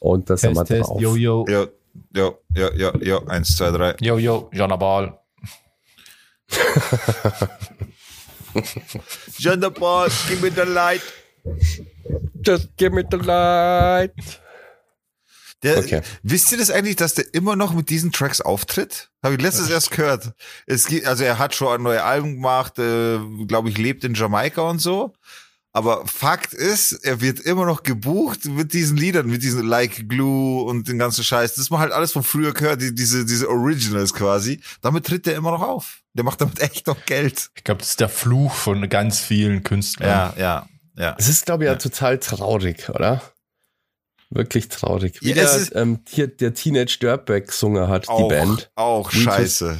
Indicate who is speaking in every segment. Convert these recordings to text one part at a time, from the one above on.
Speaker 1: Und das sind wir
Speaker 2: Test, Test,
Speaker 1: drauf.
Speaker 2: yo, yo,
Speaker 3: Ja, ja, ja, ja, ja. Eins, zwei, drei.
Speaker 2: yo, yo, Jana Ball.
Speaker 3: John the Ball, give me the light.
Speaker 1: Just give me the light.
Speaker 3: Der,
Speaker 1: Okay.
Speaker 3: Wisst ihr das eigentlich, dass der immer noch mit diesen Tracks auftritt? Habe ich letztes erst gehört. Es gibt, also er hat schon ein neues Album gemacht, äh, glaube ich, lebt in Jamaika und so. Aber Fakt ist, er wird immer noch gebucht mit diesen Liedern, mit diesen Like Glue und den ganzen Scheiß. Das man halt alles von früher gehört, die, diese, diese Originals quasi. Damit tritt er immer noch auf. Der macht damit echt noch Geld.
Speaker 2: Ich glaube, das ist der Fluch von ganz vielen Künstlern.
Speaker 3: Ja, ja, ja.
Speaker 1: Es ist, glaube ich, ja,
Speaker 3: Ja.
Speaker 1: total traurig, oder? Wirklich traurig. Wie
Speaker 3: Ja,
Speaker 1: der, ähm, hier, der Teenage Dirtbag gesungen hat, die
Speaker 3: Auch,
Speaker 1: Band.
Speaker 3: auch
Speaker 1: Retus.
Speaker 3: scheiße.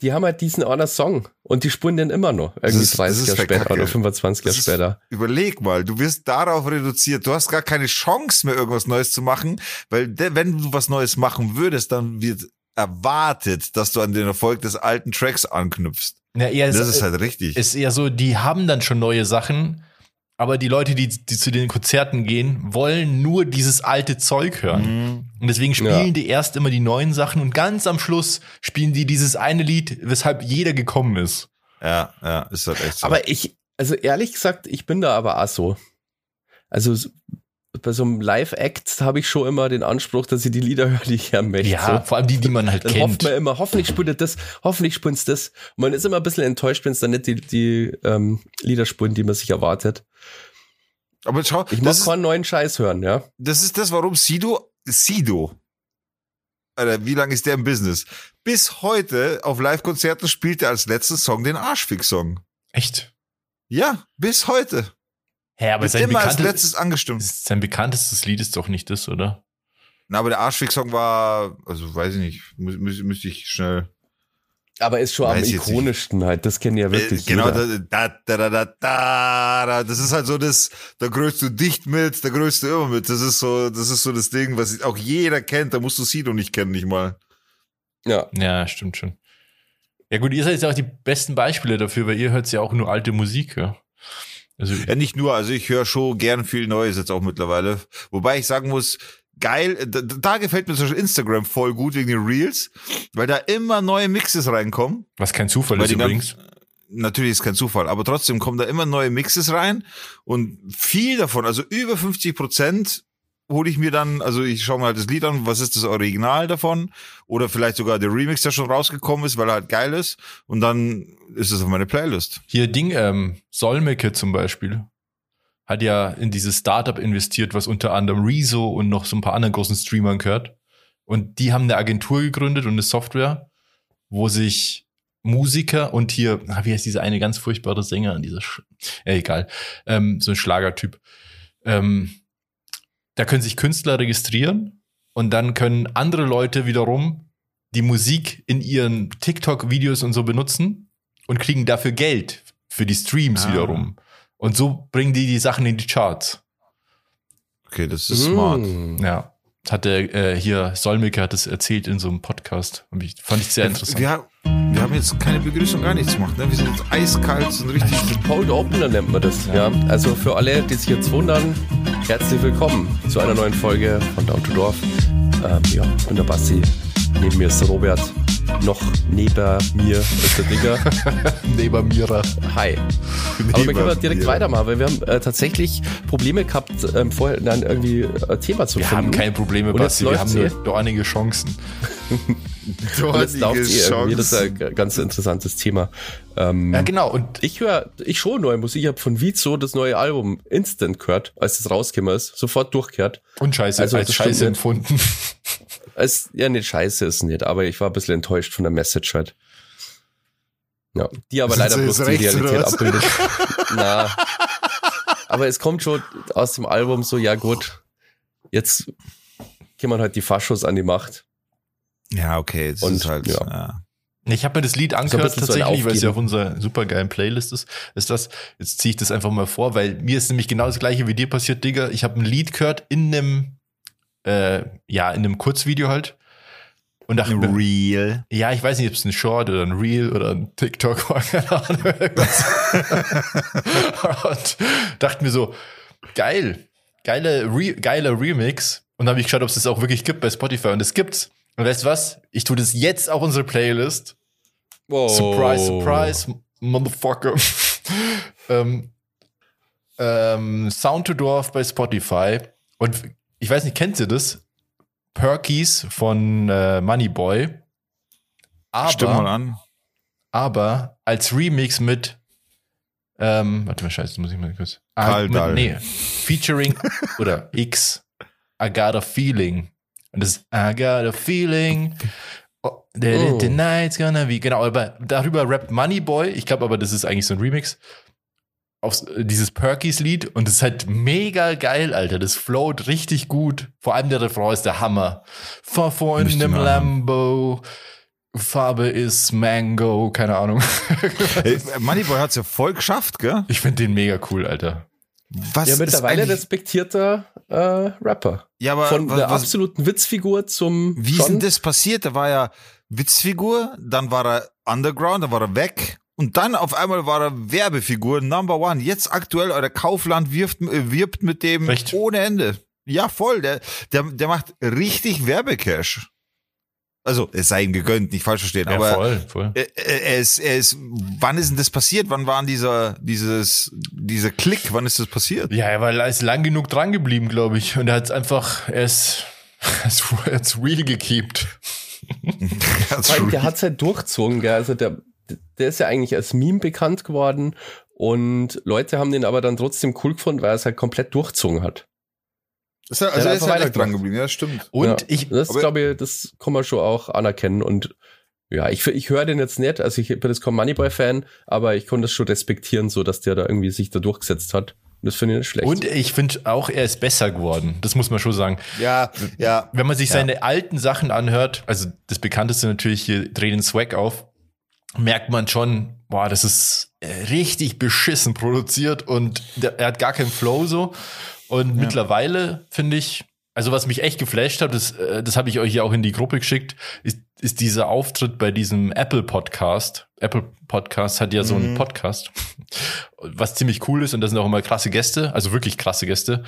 Speaker 1: Die haben halt diesen einer Song und die spulen den immer noch. Irgendwie
Speaker 3: ist- das
Speaker 1: 30
Speaker 3: ist
Speaker 1: Jahre später oder 25 Jahre später.
Speaker 3: Überleg mal, du wirst darauf reduziert. Du hast gar keine Chance mehr, irgendwas Neues zu machen, weil de, wenn du was Neues machen würdest, dann wird erwartet, dass du an den Erfolg des alten Tracks anknüpfst.
Speaker 2: Ja, eher
Speaker 3: Das
Speaker 2: ist,
Speaker 3: ist halt richtig.
Speaker 2: ist eher so, die haben dann schon neue Sachen, aber die Leute, die, die zu den Konzerten gehen, wollen nur dieses alte Zeug hören.
Speaker 3: Mhm.
Speaker 2: Und deswegen spielen
Speaker 1: Ja.
Speaker 2: die erst immer die neuen Sachen und ganz am Schluss spielen die dieses eine Lied, weshalb jeder gekommen ist.
Speaker 3: Ja, ja, ist halt echt so.
Speaker 1: Aber ich, also ehrlich gesagt, ich bin da aber auch so. Also bei so einem Live-Act habe ich schon immer den Anspruch, dass ich die Lieder höre, die ich hören möchte.
Speaker 2: Ja,
Speaker 1: so.
Speaker 2: vor allem die, die man halt
Speaker 1: Dann
Speaker 2: kennt.
Speaker 1: hofft man immer, hoffentlich spielt er das, hoffentlich spielt es das. Und man ist immer ein bisschen enttäuscht, wenn es dann nicht die, die ähm, Lieder spielen, die man sich erwartet.
Speaker 3: Aber schau,
Speaker 1: Ich
Speaker 3: ist,
Speaker 1: keinen neuen Scheiß hören, ja.
Speaker 3: das ist das, warum Sido, Sido, Alter, wie lange ist der im Business? Bis heute auf Live-Konzerten spielt er als letzten Song den Arschfix-Song.
Speaker 2: Echt?
Speaker 3: Ja, bis heute.
Speaker 2: Hä, aber sein,
Speaker 3: immer als letztes angestimmt.
Speaker 2: sein bekanntestes Lied ist doch nicht das, oder?
Speaker 3: Na, aber der Arschfix-Song war, also weiß ich nicht, mü mü müsste ich schnell.
Speaker 1: Aber ist schon am
Speaker 3: jetzt
Speaker 1: ikonischsten halt. Das kennen ja wirklich
Speaker 3: Äh, genau,
Speaker 1: jeder.
Speaker 3: da, da, da, da, da, da, das ist halt so das, da größt du dicht mit, da größt du immer mit. Das ist so, das ist so das Ding, was auch jeder kennt, da musst du Sido nicht kennen, nicht mal.
Speaker 1: Ja.
Speaker 2: Ja, stimmt schon. Ja gut, ihr seid ja auch die besten Beispiele dafür, weil ihr hört ja auch nur alte Musik, ja. Also,
Speaker 3: Ja, nicht nur, also ich höre schon gern viel Neues jetzt auch mittlerweile. Wobei ich sagen muss, geil, da, da gefällt mir zum Beispiel Instagram voll gut wegen den Reels, weil da immer neue Mixes reinkommen.
Speaker 2: was kein Zufall ist übrigens.
Speaker 3: Natürlich ist kein Zufall, aber trotzdem kommen da immer neue Mixes rein und viel davon, also über 50 Prozent hole ich mir dann, also ich schaue mir halt das Lied an, was ist das Original davon oder vielleicht sogar der Remix, der schon rausgekommen ist, weil er halt geil ist und dann ist es auf meine Playlist.
Speaker 2: Hier Ding, ähm, Solmecke zum Beispiel, hat ja in dieses Startup investiert, was unter anderem Rezo und noch so ein paar anderen großen Streamern gehört. Und die haben eine Agentur gegründet und eine Software, wo sich Musiker und hier, ah, wie heißt dieser eine ganz furchtbare Sänger, dieser, Sch ja, egal, ähm, so ein Schlagertyp. Ähm, da können sich Künstler registrieren und dann können andere Leute wiederum die Musik in ihren TikTok-Videos und so benutzen und kriegen dafür Geld für die Streams
Speaker 3: Ah.
Speaker 2: wiederum. Und so bringen die die Sachen in die Charts.
Speaker 3: Okay, das ist smart.
Speaker 1: Mm.
Speaker 2: Ja. Hat der äh, hier, Solmecke hat es erzählt in so einem Podcast. Hab ich- Fand ich sehr interessant.
Speaker 3: Wir, haben- wir haben jetzt keine Begrüßung, gar nichts gemacht. Ne? Wir sind jetzt eiskalt, sind richtig.
Speaker 1: Cold Opener nennt man das, ja. Also für alle, die sich jetzt wundern, herzlich willkommen zu einer neuen Folge von Down to Dorf. Ähm, ja, ich bin der Basti. Neben mir ist der Robert. Noch neben mir ist der Digger.
Speaker 2: Neben Mira.
Speaker 1: Hi. Aber wir können direkt weitermachen, weil wir haben äh, tatsächlich Probleme gehabt, ähm, vorher dann irgendwie ein Thema zu
Speaker 2: Wir
Speaker 1: finden.
Speaker 2: haben keine Probleme, Basti. Wir haben nur dornige Chancen.
Speaker 1: Und jetzt irgendwie. Das ist ein ganz interessantes Thema. Ähm,
Speaker 2: Ja, genau. Und
Speaker 1: Ich höre, ich schon neue Musik. Ich habe von Vizo das neue Album Instant gehört, als es rausgekommen ist. Sofort durchgehört.
Speaker 2: Und Scheiße,
Speaker 1: Also,
Speaker 2: als Scheiße empfunden.
Speaker 1: Es, ja, nicht scheiße ist nicht, aber ich war ein bisschen enttäuscht von der Message halt. Ja, die aber
Speaker 3: Sind
Speaker 1: leider bloß die Realität abbildet. Na. Aber es kommt schon aus dem Album so, ja gut, jetzt kommen halt die Faschos an die Macht.
Speaker 3: Ja, okay, das
Speaker 1: Und,
Speaker 3: ist halt.
Speaker 1: ja.
Speaker 3: Ja.
Speaker 2: Ich habe mir das Lied
Speaker 1: ein
Speaker 2: angehört
Speaker 1: so ein
Speaker 2: tatsächlich, weil es ja auf unserer supergeilen Playlist ist. Ist das, jetzt ziehe ich das einfach mal vor, weil mir ist nämlich genau das gleiche wie dir passiert, Digga. Ich habe ein Lied gehört in einem, äh, ja, in einem Kurzvideo halt. Und dachte mir,
Speaker 3: Real.
Speaker 2: ja, ich weiß nicht, ob es ein Short oder ein Reel oder ein TikTok war, keine Ahnung. und dachte mir so, geil, geile Re geiler Remix. Und dann habe ich geschaut, ob es das auch wirklich gibt bei Spotify. Und es gibt's. Und weißt du was? Ich tue das jetzt auch unsere Playlist.
Speaker 1: Wow.
Speaker 2: Surprise, surprise, Motherfucker. ähm, ähm, Sound to Dorf bei Spotify. Und ich weiß nicht, kennt ihr das? Perkies von äh, Moneyboy.
Speaker 3: Stimm mal
Speaker 2: Aber,
Speaker 3: an.
Speaker 2: aber als Remix mit, ähm, warte mal, scheiße, das muss ich mal kurz.
Speaker 3: Karl
Speaker 2: mit, nee, featuring oder X, I got a feeling. Und das ist I got a feeling. Oh, the, the night's gonna be. Genau, aber darüber rappt Moneyboy. Ich glaube aber, das ist eigentlich so ein Remix. Auf dieses Perkies-Lied und das ist halt mega geil, Alter. Das float richtig gut. Vor allem der Refrain ist der Hammer. Fahr vor in
Speaker 3: hören.
Speaker 2: Lambo. Farbe ist Mango, keine Ahnung.
Speaker 3: Hey, Moneyboy hat's ja voll geschafft, gell?
Speaker 2: Ich finde den mega cool, Alter.
Speaker 3: Was
Speaker 1: Ja, mittlerweile respektierter äh, Rapper.
Speaker 3: ja, aber
Speaker 1: Von
Speaker 3: was,
Speaker 1: der
Speaker 3: was,
Speaker 1: absoluten Witzfigur zum
Speaker 3: wie ist denn das passiert? Da war ja Witzfigur, dann war er Underground, dann war er weg. Und dann auf einmal war er Werbefigur, Number One. Jetzt aktuell, euer Kaufland wirft, äh, wirbt mit dem
Speaker 2: Echt?
Speaker 3: ohne Ende. Ja, voll. Der, der, der macht richtig Werbecash. Also, es sei ihm gegönnt, nicht falsch verstehen,
Speaker 2: Ja,
Speaker 3: aber
Speaker 2: voll, voll.
Speaker 3: er, er ist, er ist, wann ist denn das passiert? Wann waren dieser, dieses, dieser Klick? Wann ist das passiert?
Speaker 2: Ja, er war er ist lang genug dran geblieben, glaube ich. Und er hat einfach, er ist, er ist, er ist real
Speaker 1: allem, der
Speaker 3: real.
Speaker 1: hat's halt durchzogen, gell? Also der, der ist ja eigentlich als Meme bekannt geworden und Leute haben den aber dann trotzdem cool gefunden, weil er es halt komplett durchzogen hat.
Speaker 3: Ist er, also er ist
Speaker 1: einfach
Speaker 3: halt echt dran geblieben, ja, stimmt.
Speaker 2: Und
Speaker 1: ja,
Speaker 2: ich,
Speaker 1: das
Speaker 3: aber-
Speaker 1: glaube ich, das kann man schon auch anerkennen und ja, ich, ich höre den jetzt nicht, also ich bin jetzt kein Moneyboy-Fan, aber ich konnte das schon respektieren, so dass der da irgendwie sich da durchgesetzt hat. Das finde ich nicht schlecht.
Speaker 2: und ich finde auch, er ist besser geworden. Das muss man schon sagen.
Speaker 3: Ja, ja.
Speaker 2: Wenn man sich
Speaker 3: Ja.
Speaker 2: seine alten Sachen anhört, also das bekannteste natürlich hier, Dreh den Swag auf, merkt man schon, boah, das ist äh, richtig beschissen produziert und der, er hat gar keinen Flow so. Und mittlerweile finde ich, also was mich echt geflasht hat, das, äh, das habe ich euch ja auch in die Gruppe geschickt, ist, ist dieser Auftritt bei diesem Apple Podcast. Apple Podcast hat ja so einen
Speaker 3: Mhm.
Speaker 2: Podcast, was ziemlich cool ist und da sind auch immer krasse Gäste, also wirklich krasse Gäste.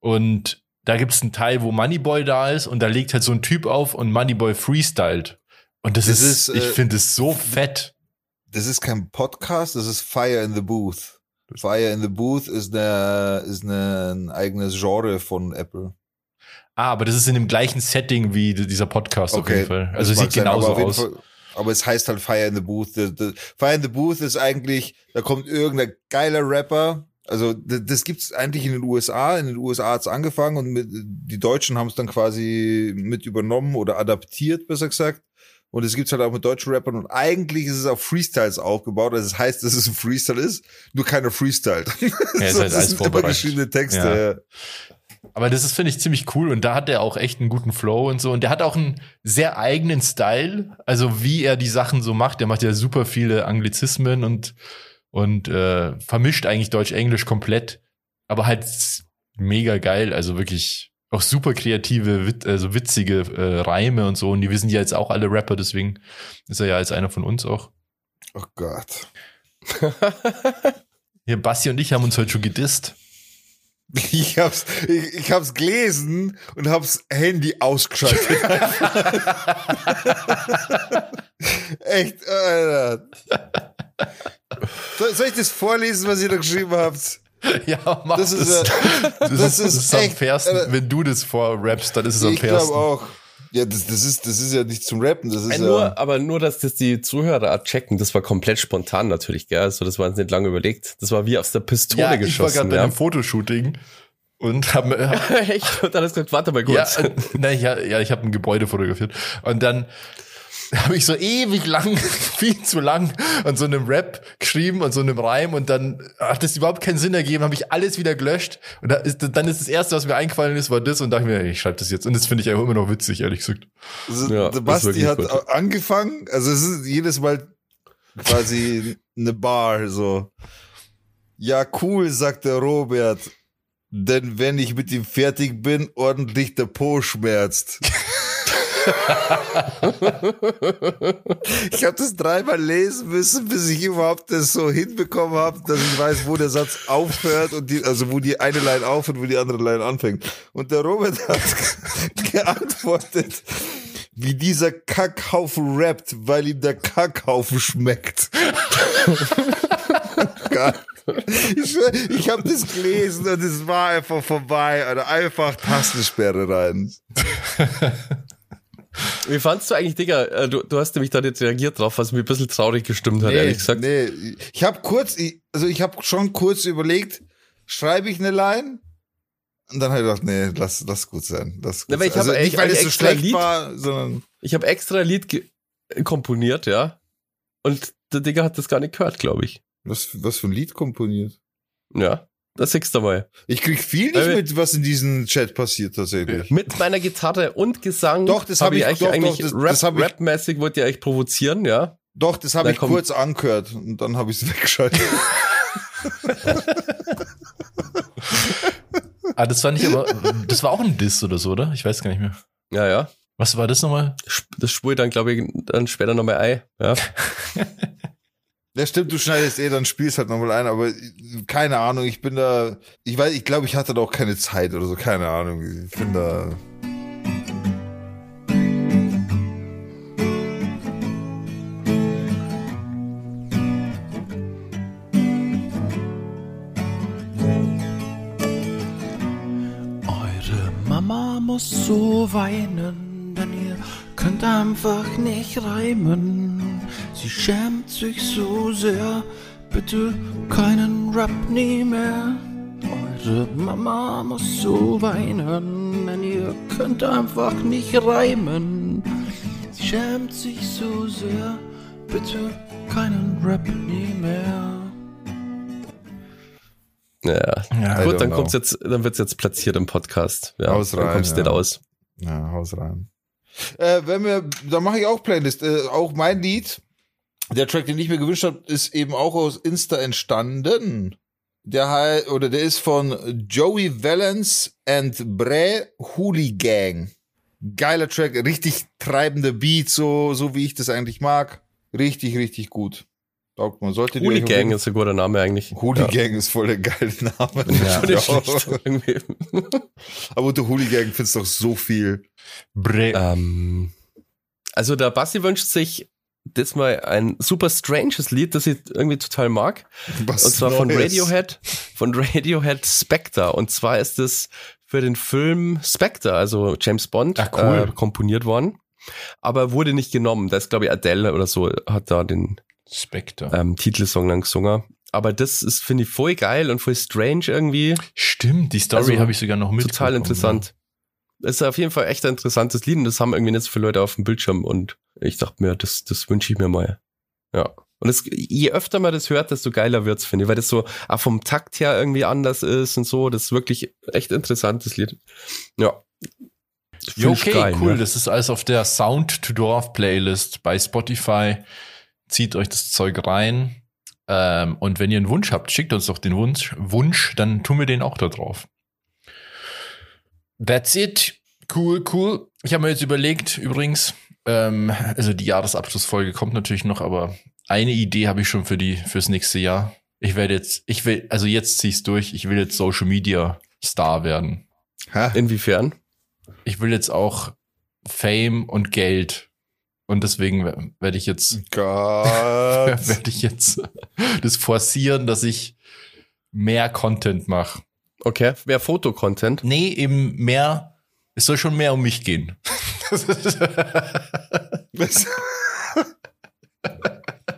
Speaker 2: Und da gibt es einen Teil, wo Moneyboy da ist und da legt halt so ein Typ auf und Moneyboy freestylt. Und das,
Speaker 3: Das
Speaker 2: ist,
Speaker 3: ist,
Speaker 2: ich
Speaker 3: äh,
Speaker 2: finde es so fett.
Speaker 3: Das ist kein Podcast, das ist Fire in the Booth. Fire in the Booth ist, eine, ist eine, ein eigenes Genre von Apple.
Speaker 2: Ah, aber das ist in dem gleichen Setting wie dieser Podcast auf jeden Fall. Also sieht
Speaker 3: sein,
Speaker 2: genauso aus.
Speaker 3: Fall- aber es heißt halt Fire in the Booth. Fire in the Booth ist eigentlich, da kommt irgendein geiler Rapper. Also das, das gibt's eigentlich in den USA. In den USA hat's angefangen und mit, die Deutschen haben es dann quasi mit übernommen oder adaptiert, besser gesagt. Und es gibt's halt auch mit deutschen Rappern und eigentlich ist es auf Freestyles aufgebaut. Also es heißt, dass es ein Freestyle ist, nur keiner freestylt.
Speaker 2: Ja, ist halt
Speaker 3: das sind immer geschriebene Texte.
Speaker 2: Ja. Aber das ist, finde ich, ziemlich cool. Und da hat er auch echt einen guten Flow und so. Und der hat auch einen sehr eigenen Style. Also wie er die Sachen so macht. Der macht ja super viele Anglizismen und, und äh, vermischt eigentlich Deutsch-Englisch komplett. Aber halt mega geil. Also wirklich auch super kreative, wit also witzige äh, Reime und so. Und die wissen ja jetzt auch alle Rapper. Deswegen ist er ja als einer von uns auch.
Speaker 3: Oh Gott.
Speaker 2: Hier, Basti und ich haben uns heute schon gedisst.
Speaker 3: Ich hab's, ich, ich hab's gelesen und hab's Handy ausgeschaltet. Echt, Alter. Soll ich das vorlesen, was ihr da geschrieben habt?
Speaker 2: ja, mach
Speaker 3: Das
Speaker 2: das.
Speaker 3: ist, äh,
Speaker 2: das,
Speaker 3: das
Speaker 2: ist,
Speaker 3: ist
Speaker 2: am
Speaker 3: echt,
Speaker 2: fairsten.
Speaker 3: äh,
Speaker 2: Wenn du das vorrappst, dann ist es am
Speaker 3: Ich glaube
Speaker 2: fairsten.
Speaker 3: auch. Ja, das, das, ist, das ist ja nicht zum Rappen, das ist
Speaker 1: Äh,
Speaker 3: ja.
Speaker 1: nur, aber nur, dass das die Zuhörer checken, das war komplett spontan natürlich, gell? Also das war uns nicht lange überlegt. Das war wie aus der Pistole
Speaker 2: ja, ich war
Speaker 1: geschossen.
Speaker 2: gerade bei
Speaker 1: ja.
Speaker 2: einem Fotoshooting und habe
Speaker 1: Echt? Und dann hast gesagt, warte mal
Speaker 2: ja,
Speaker 1: kurz.
Speaker 2: äh, ja, ja, ich habe ein Gebäude fotografiert und dann habe ich so ewig lang, viel zu lang an so einem Rap geschrieben und so einem Reim und dann hat das überhaupt keinen Sinn ergeben, habe ich alles wieder gelöscht und da ist, dann ist das erste, was mir eingefallen ist, war das und dachte mir, ich schreibe das jetzt und das finde ich einfach immer noch witzig, ehrlich gesagt.
Speaker 3: Also,
Speaker 1: Ja,
Speaker 3: Basti hat
Speaker 1: gut.
Speaker 3: angefangen, also es ist jedes Mal quasi eine Bar, so. Ja, cool, sagt der Robert. Denn wenn ich mit ihm fertig bin, ordentlich der Po schmerzt. Ich habe das dreimal lesen müssen, bis ich überhaupt das so hinbekommen habe, dass ich weiß, wo der Satz aufhört und die, also wo die eine Line aufhört, wo die andere Line anfängt. Und der Robert hat geantwortet, wie dieser Kackhaufen rappt, weil ihm der Kackhaufen schmeckt. Ich, ich habe das gelesen und es war einfach vorbei. Oder einfach Tastensperre rein.
Speaker 1: Wie fandst du eigentlich, Digga? äh, Du, du hast nämlich da nicht reagiert drauf, was mir ein bisschen traurig gestimmt hat, ehrlich gesagt.
Speaker 3: Nee, ich habe kurz, also ich habe schon kurz überlegt, schreibe ich eine Line? Und dann habe ich gedacht, nee, lass, lass gut sein. Lass gut
Speaker 1: Ja,
Speaker 3: sein.
Speaker 1: hab
Speaker 3: also nicht,
Speaker 1: echt
Speaker 3: weil es so schlecht
Speaker 1: Lied.
Speaker 3: war, sondern
Speaker 1: Ich habe extra ein Lied komponiert, ja. Und der Digga hat das gar nicht gehört, glaube ich.
Speaker 3: was, was für ein Lied komponiert.
Speaker 1: Ja, das siehst du mal.
Speaker 3: Ich krieg viel nicht
Speaker 1: Weil-
Speaker 3: mit, was in diesem Chat passiert tatsächlich.
Speaker 1: Mit meiner Gitarre und Gesang.
Speaker 3: Doch, das hab ich-
Speaker 1: eigentlich,
Speaker 3: doch, doch,
Speaker 1: eigentlich
Speaker 3: das-
Speaker 1: Rap,
Speaker 3: das hab ich-
Speaker 1: Rap-mäßig wollte ich eigentlich provozieren, ja.
Speaker 3: Doch, das habe ich
Speaker 1: kommt-
Speaker 3: kurz angehört und dann habe ich es weggeschaltet.
Speaker 2: Ah, das war nicht aber, das war auch ein Diss oder so, oder? Ich weiß gar nicht mehr.
Speaker 1: Ja, ja.
Speaker 2: Was war das nochmal?
Speaker 1: Das spule ich dann, glaube ich, dann später nochmal ein. Ja.
Speaker 3: Ja, stimmt, du schneidest eh, dann spielst halt nochmal ein, aber keine Ahnung, ich bin da, ich weiß, ich glaube, ich hatte da auch keine Zeit oder so, keine Ahnung. Ich bin da.
Speaker 4: Eure Mama muss so weinen, denn ihr könnt einfach nicht reimen. Sie schämt sich so sehr, bitte keinen Rap nie mehr. Eure Mama muss so weinen, denn ihr könnt einfach nicht reimen. Sie schämt sich so sehr, bitte keinen Rap nie mehr.
Speaker 1: Ja.
Speaker 2: Ja,
Speaker 1: Gut, dann
Speaker 3: know.
Speaker 1: kommt's jetzt, dann wird's jetzt platziert im Podcast. Ja,
Speaker 3: Haus
Speaker 1: dann
Speaker 3: rein,
Speaker 1: kommst du nicht
Speaker 3: ja.
Speaker 1: aus.
Speaker 3: Ja, haus rein. Äh, wenn wir, da mache ich auch Playlist. Äh, auch mein Lied, der Track, den ich mir gewünscht habe, ist eben auch aus Insta entstanden. Der heißt, oder der ist von Joey Valence and Bre Hooligang. Geiler Track, richtig treibender Beat, so, so wie ich das eigentlich mag. Richtig, richtig gut. Taugt man. Euch auf
Speaker 1: Hooligan
Speaker 3: jeden-
Speaker 1: ist ein guter Name eigentlich.
Speaker 3: Hooligang ist voll der geile Name.
Speaker 1: Ja.
Speaker 3: Ja. Aber unter Hooligang findest du doch so viel.
Speaker 2: Bre
Speaker 1: ähm, also der Basti wünscht sich diesmal ein super stranges Lied, das ich irgendwie total mag.
Speaker 3: Was
Speaker 1: Und zwar von
Speaker 3: Neues.
Speaker 1: Radiohead, von Radiohead Spectre. Und zwar ist es für den Film Spectre, also James Bond,
Speaker 2: cool.
Speaker 1: äh, komponiert worden. Aber wurde nicht genommen. Da ist, glaube ich, Adele oder so, hat da den
Speaker 2: Spectre.
Speaker 1: ähm, Titelsong dann gesungen. Aber das ist, finde ich, voll geil und voll strange irgendwie.
Speaker 2: Stimmt, die Story
Speaker 1: Also,
Speaker 2: habe ich sogar noch mit.
Speaker 1: Total interessant. Ist auf jeden Fall echt ein interessantes Lied und das haben irgendwie nicht so viele Leute auf dem Bildschirm und ich dachte mir, das, das wünsche ich mir mal. Ja. Und es, je öfter man das hört, desto geiler wird's, finde ich, weil das so auch vom Takt her irgendwie anders ist und so. Das ist wirklich echt interessantes Lied. Ja.
Speaker 2: Ja, okay,
Speaker 1: geil,
Speaker 2: cool.
Speaker 1: ne?
Speaker 2: Das ist alles auf der Sound to Dorf Playlist bei Spotify. Zieht euch das Zeug rein. Ähm, und wenn ihr einen Wunsch habt, schickt uns doch den Wunsch, Wunsch, dann tun wir den auch da drauf. That's it. Cool, cool. Ich habe mir jetzt überlegt, übrigens, ähm, also die Jahresabschlussfolge kommt natürlich noch, aber eine Idee habe ich schon für die fürs nächste Jahr. Ich werde jetzt, ich will, also jetzt zieh ich's durch. Ich will jetzt Social Media Star werden.
Speaker 3: Hä?
Speaker 1: Inwiefern?
Speaker 2: Ich will jetzt auch Fame und Geld. Und deswegen we- werde ich jetzt, werde ich jetzt das forcieren, dass ich mehr Content mache.
Speaker 1: Okay. Mehr Fotocontent.
Speaker 2: Nee, eben mehr, es soll schon mehr um mich gehen.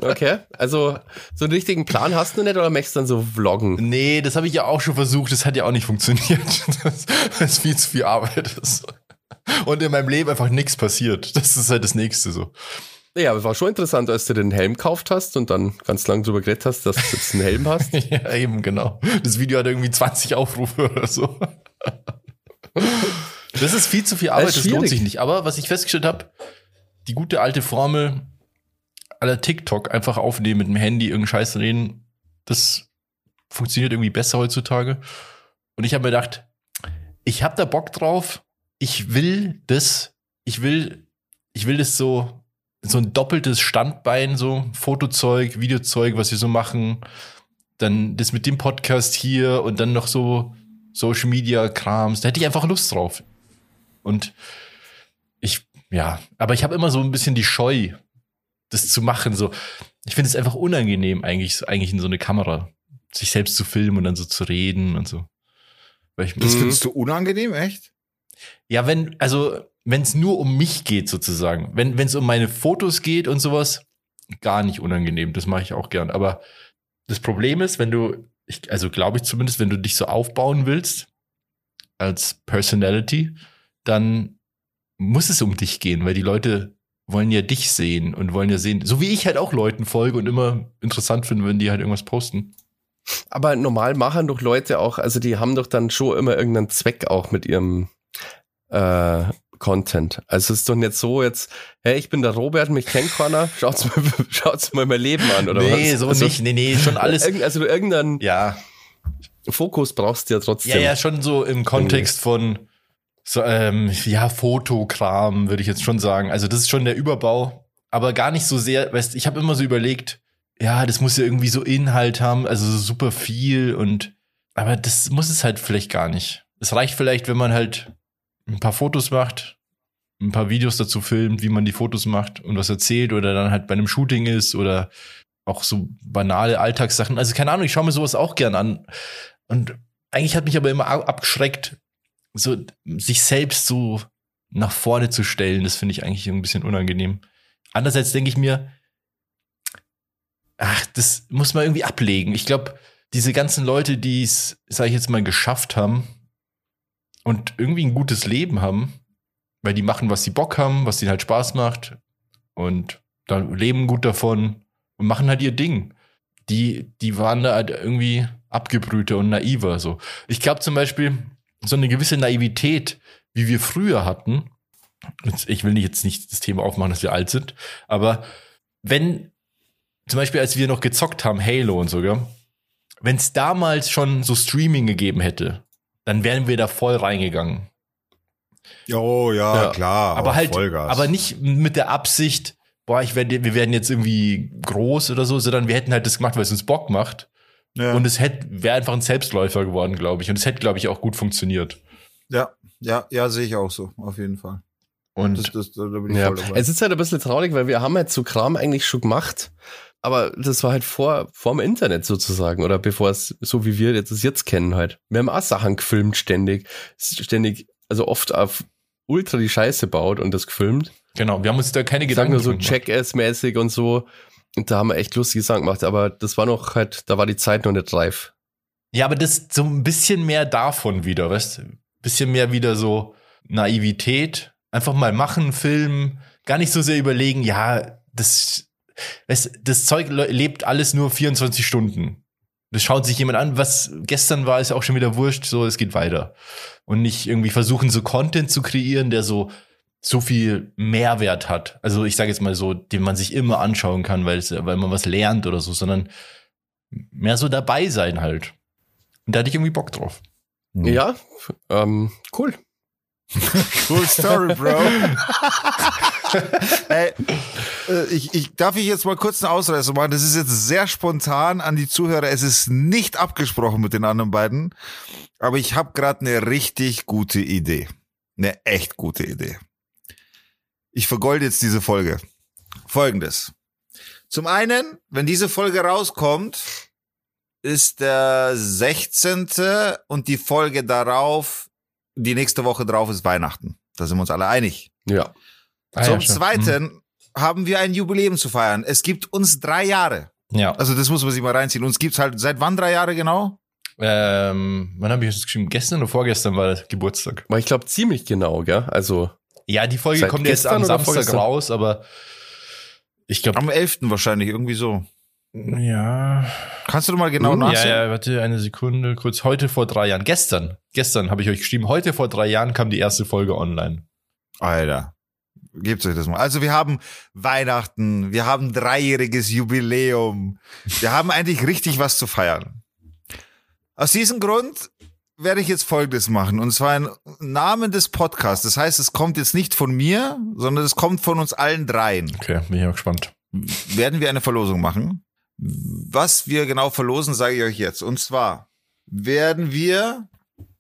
Speaker 1: Okay. Also, so einen richtigen Plan hast du nicht oder möchtest du dann so vloggen?
Speaker 2: nee, das habe ich ja auch schon versucht, das hat ja auch nicht funktioniert. Das, das ist viel zu viel Arbeit. Das, und in meinem Leben einfach nichts passiert. Das ist halt das Nächste so.
Speaker 1: Ja, aber war schon interessant, als du den Helm gekauft hast und dann ganz lang drüber geredet hast, dass du jetzt einen Helm hast.
Speaker 2: Ja, eben, genau. Das Video hat irgendwie 20 Aufrufe oder so. Das ist viel zu viel Arbeit,
Speaker 1: ist
Speaker 2: das lohnt sich nicht. Aber was ich festgestellt habe, die gute alte Formel aller TikTok einfach aufnehmen mit dem Handy, irgendeinen Scheiß reden, das funktioniert irgendwie besser heutzutage. Und ich habe mir gedacht, ich habe da Bock drauf, ich will das, ich will ich will das so, so ein doppeltes Standbein, so Fotozeug, Videozeug, was wir so machen. Dann das mit dem Podcast hier und dann noch so Social Media Krams. Da hätte ich einfach Lust drauf. Und ich, ja, aber ich habe immer so ein bisschen die Scheu, das zu machen. So, ich finde es einfach unangenehm, eigentlich, eigentlich in so eine Kamera, sich selbst zu filmen und dann so zu reden und so. Ich,
Speaker 3: Das findest du unangenehm, echt?
Speaker 2: Ja, wenn, also, wenn es nur um mich geht, sozusagen, wenn es um meine Fotos geht und sowas, gar nicht unangenehm. Das mache ich auch gern. Aber das Problem ist, wenn du, ich, also glaube ich zumindest, wenn du dich so aufbauen willst als Personality, dann muss es um dich gehen, weil die Leute wollen ja dich sehen und wollen ja sehen, so wie ich halt auch Leuten folge und immer interessant finde, wenn die halt irgendwas posten.
Speaker 1: Aber normal machen doch Leute auch, also die haben doch dann schon immer irgendeinen Zweck auch mit ihrem äh, Content. Also es ist doch nicht so jetzt, hey, ich bin der Robert, mich kennt keiner, schaut's mal, schaut's mal mein Leben an, oder
Speaker 2: nee,
Speaker 1: was?
Speaker 2: so
Speaker 1: also,
Speaker 2: nicht. Nee, nee, schon alles.
Speaker 1: Irgend, also irgendeinen
Speaker 2: Ja,
Speaker 1: Fokus brauchst du ja trotzdem.
Speaker 2: Ja, ja, schon so im Kontext von so, ähm, ja, Fotokram, würde ich jetzt schon sagen. Also, das ist schon der Überbau, aber gar nicht so sehr, weißt ich habe immer so überlegt, ja, das muss ja irgendwie so Inhalt haben, also so super viel und aber das muss es halt vielleicht gar nicht. Es reicht vielleicht, wenn man halt ein paar Fotos macht, ein paar Videos dazu filmt, wie man die Fotos macht und was erzählt oder dann halt bei einem Shooting ist oder auch so banale Alltagssachen. Also keine Ahnung, ich schaue mir sowas auch gern an. Und eigentlich hat mich aber immer ab- abgeschreckt, so sich selbst so nach vorne zu stellen. Das finde ich eigentlich ein bisschen unangenehm. Andererseits denke ich mir, ach, das muss man irgendwie ablegen. Ich glaube, diese ganzen Leute, die es, sage ich jetzt mal, geschafft haben und irgendwie ein gutes Leben haben, weil die machen, was sie Bock haben, was ihnen halt Spaß macht und dann leben gut davon und machen halt ihr Ding. Die, die waren da halt irgendwie abgebrühter und naiver. So. Ich glaube zum Beispiel, so eine gewisse Naivität, wie wir früher hatten, ich will jetzt nicht das Thema aufmachen, dass wir alt sind, aber wenn, zum Beispiel, als wir noch gezockt haben, Halo und so, wenn es damals schon so Streaming gegeben hätte, dann wären wir da voll reingegangen.
Speaker 3: Oh ja,
Speaker 1: Ja.
Speaker 3: klar.
Speaker 2: aber halt,
Speaker 3: Vollgas.
Speaker 2: aber nicht mit der Absicht, boah, ich werde, wir werden jetzt irgendwie groß oder so, sondern wir hätten halt das gemacht, weil es uns Bock macht.
Speaker 3: ja.
Speaker 2: Und es hätte, wäre einfach ein Selbstläufer geworden, glaube ich. Und es hätte, glaube ich, auch gut funktioniert.
Speaker 3: ja, ja, ja, sehe ich auch so, auf jeden Fall.
Speaker 2: Und
Speaker 3: Das, das, da bin ich
Speaker 1: Ja,
Speaker 3: voll dabei.
Speaker 1: es ist halt ein bisschen traurig, weil wir haben halt so Kram eigentlich schon gemacht, aber das war halt vor, vor dem Internet sozusagen oder bevor es, so wie wir jetzt es jetzt kennen halt. Wir haben auch Sachen gefilmt ständig, ständig, also oft auf ultra die Scheiße baut und das gefilmt.
Speaker 2: genau, wir haben uns da keine Gedanken
Speaker 1: nur so. Jackass-mäßig und so. Und da haben wir echt lustige Sachen gemacht, aber das war noch halt, da war die Zeit noch nicht reif.
Speaker 2: Ja, aber das so ein bisschen mehr davon wieder, weißt du? Bisschen mehr wieder so Naivität. Einfach mal machen, filmen, gar nicht so sehr überlegen, ja, das, weißt, du, das Zeug le- lebt alles nur 24 Stunden. Das schaut sich jemand an, was gestern war, ist auch schon wieder wurscht, so, es geht weiter. Und nicht irgendwie versuchen, so Content zu kreieren, der so, so viel Mehrwert hat. Also ich sage jetzt mal so, den man sich immer anschauen kann, weil, es, weil man was lernt oder so, sondern mehr so dabei sein halt. Und da hatte ich irgendwie Bock drauf.
Speaker 3: Mhm.
Speaker 1: Ja, ähm, cool.
Speaker 3: Cool Story, Bro. Ey, äh, ich, ich, darf ich jetzt mal kurz eine Ausreißer machen? Das ist jetzt sehr spontan an die Zuhörer. Es ist nicht abgesprochen mit den anderen beiden. Aber ich habe gerade eine richtig gute Idee. Eine echt gute Idee. Ich vergolde jetzt diese Folge. Folgendes. Zum einen, wenn diese Folge rauskommt, ist der 16. und die Folge darauf, die nächste Woche drauf ist Weihnachten. Da sind wir uns alle einig.
Speaker 1: Ja.
Speaker 2: Ah,
Speaker 3: Zum
Speaker 2: ja.
Speaker 3: Zweiten haben wir ein Jubiläum zu feiern. Es gibt uns drei Jahre.
Speaker 2: Hm. Ja.
Speaker 3: Also das muss man sich mal reinziehen. Uns gibt's halt seit wann drei Jahre genau?
Speaker 2: Ähm, wann habe ich das geschrieben? Gestern oder vorgestern war der Geburtstag.
Speaker 1: Aber ich glaube ziemlich genau, gell? Also,
Speaker 2: Ja, die Folge
Speaker 1: Seit
Speaker 2: kommt jetzt
Speaker 1: gestern
Speaker 2: am
Speaker 1: oder
Speaker 2: Samstag
Speaker 1: vorgestern?
Speaker 2: raus, aber ich glaube,
Speaker 3: Am 11. wahrscheinlich, irgendwie so.
Speaker 2: ja.
Speaker 3: Kannst du doch mal genau
Speaker 1: Hm,
Speaker 2: ja,
Speaker 3: nachsehen?
Speaker 2: ja, warte eine Sekunde, kurz. Heute vor drei Jahren, gestern, gestern habe ich euch geschrieben, heute vor drei Jahren kam die erste Folge online.
Speaker 3: Alter. Gebt euch das mal. Also wir haben Weihnachten, wir haben dreijähriges Jubiläum. Wir haben eigentlich richtig was zu feiern. Aus diesem Grund werde ich jetzt Folgendes machen. Und zwar im Namen des Podcasts. Das heißt, es kommt jetzt nicht von mir, sondern es kommt von uns allen dreien.
Speaker 2: Okay, bin ich mal gespannt.
Speaker 3: Werden wir eine Verlosung machen. Was wir genau verlosen, sage ich euch jetzt. Und zwar werden wir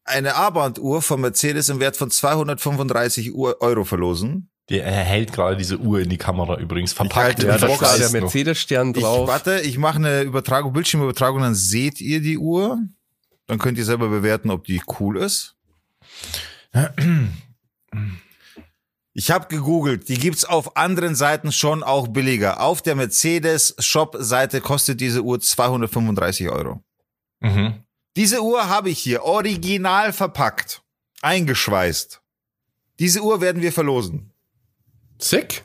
Speaker 3: eine Armbanduhr von Mercedes im Wert von 235 Ur- Euro verlosen.
Speaker 2: Der erhält gerade diese Uhr in die Kamera übrigens.
Speaker 3: Ich
Speaker 2: Verpackt
Speaker 3: halte
Speaker 2: in
Speaker 1: Ja, da der. Mercedes-Stern
Speaker 3: Ich,
Speaker 1: drauf.
Speaker 3: warte, ich mache eine Übertragung, Bildschirmübertragung, dann seht ihr die Uhr. Dann könnt ihr selber bewerten, ob die cool ist. Ich habe gegoogelt, die gibt's auf anderen Seiten schon auch billiger. Auf der Mercedes Shop Seite kostet diese Uhr 235 Euro.
Speaker 2: Mhm.
Speaker 3: Diese Uhr habe ich hier original verpackt, eingeschweißt. Diese Uhr werden wir verlosen.
Speaker 1: Sick.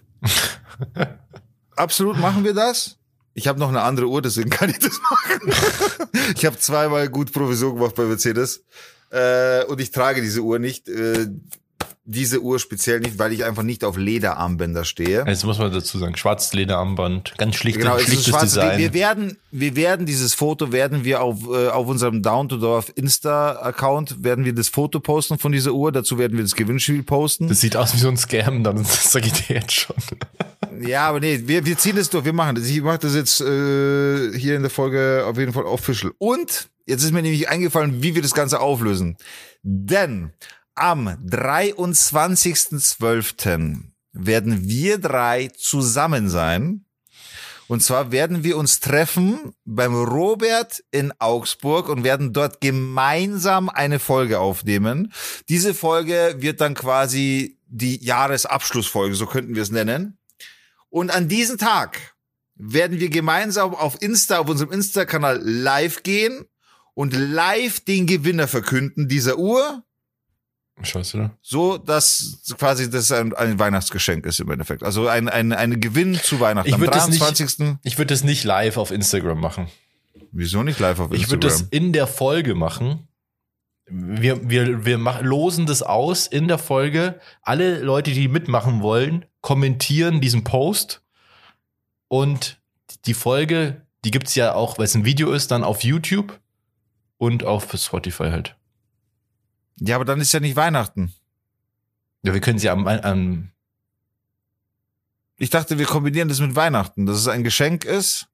Speaker 3: Absolut machen wir das. Ich habe noch eine andere Uhr, deswegen kann ich das machen. ich habe zweimal gut Provision gemacht bei Mercedes. Äh, und ich trage diese Uhr nicht. Äh, diese Uhr speziell nicht, weil ich einfach nicht auf Lederarmbänder stehe.
Speaker 2: Jetzt muss man dazu sagen, schwarzes Lederarmband, ganz schlichtes,
Speaker 3: Genau,
Speaker 2: schlichtes
Speaker 3: schwarz. Wir,
Speaker 2: Design.
Speaker 3: wir werden, wir werden dieses Foto werden wir auf äh, auf unserem Down to Dorf Insta Account werden wir das Foto posten von dieser Uhr. Dazu werden wir das Gewinnspiel posten.
Speaker 2: das sieht aus wie so ein Scam, dann das sag ich dir jetzt schon.
Speaker 3: Ja, aber nee, wir, wir ziehen das durch, wir machen das. Ich mache das jetzt äh, hier in der Folge auf jeden Fall official. Und jetzt ist mir nämlich eingefallen, wie wir das Ganze auflösen. Denn am 23.12. werden wir drei zusammen sein. Und zwar werden wir uns treffen beim Robert in Augsburg und werden dort gemeinsam eine Folge aufnehmen. Diese Folge wird dann quasi die Jahresabschlussfolge, so könnten wir es nennen. Und an diesem Tag werden wir gemeinsam auf Insta, auf unserem Insta-Kanal live gehen und live den Gewinner verkünden dieser Uhr,
Speaker 2: Scheiße, ne?
Speaker 3: so dass quasi das ein, ein Weihnachtsgeschenk ist im Endeffekt. Also ein, ein, ein Gewinn zu Weihnachten.
Speaker 2: Ich
Speaker 3: Am
Speaker 2: würd das nicht-
Speaker 3: 23.
Speaker 2: Ich würde das nicht live auf Instagram machen.
Speaker 3: Wieso nicht live auf
Speaker 2: Ich würde das
Speaker 3: Instagram?
Speaker 2: in der Folge machen. Wir, wir, wir mach, losen das aus in der Folge. Alle Leute, die mitmachen wollen, kommentieren diesen Post. Und die Folge, die gibt's ja auch, weil es ein Video ist, dann auf YouTube und auf Spotify halt.
Speaker 3: Ja, aber dann ist ja nicht Weihnachten.
Speaker 2: Ja, wir können sie am, am
Speaker 3: Ich dachte, wir kombinieren das mit Weihnachten, dass es ein Geschenk ist.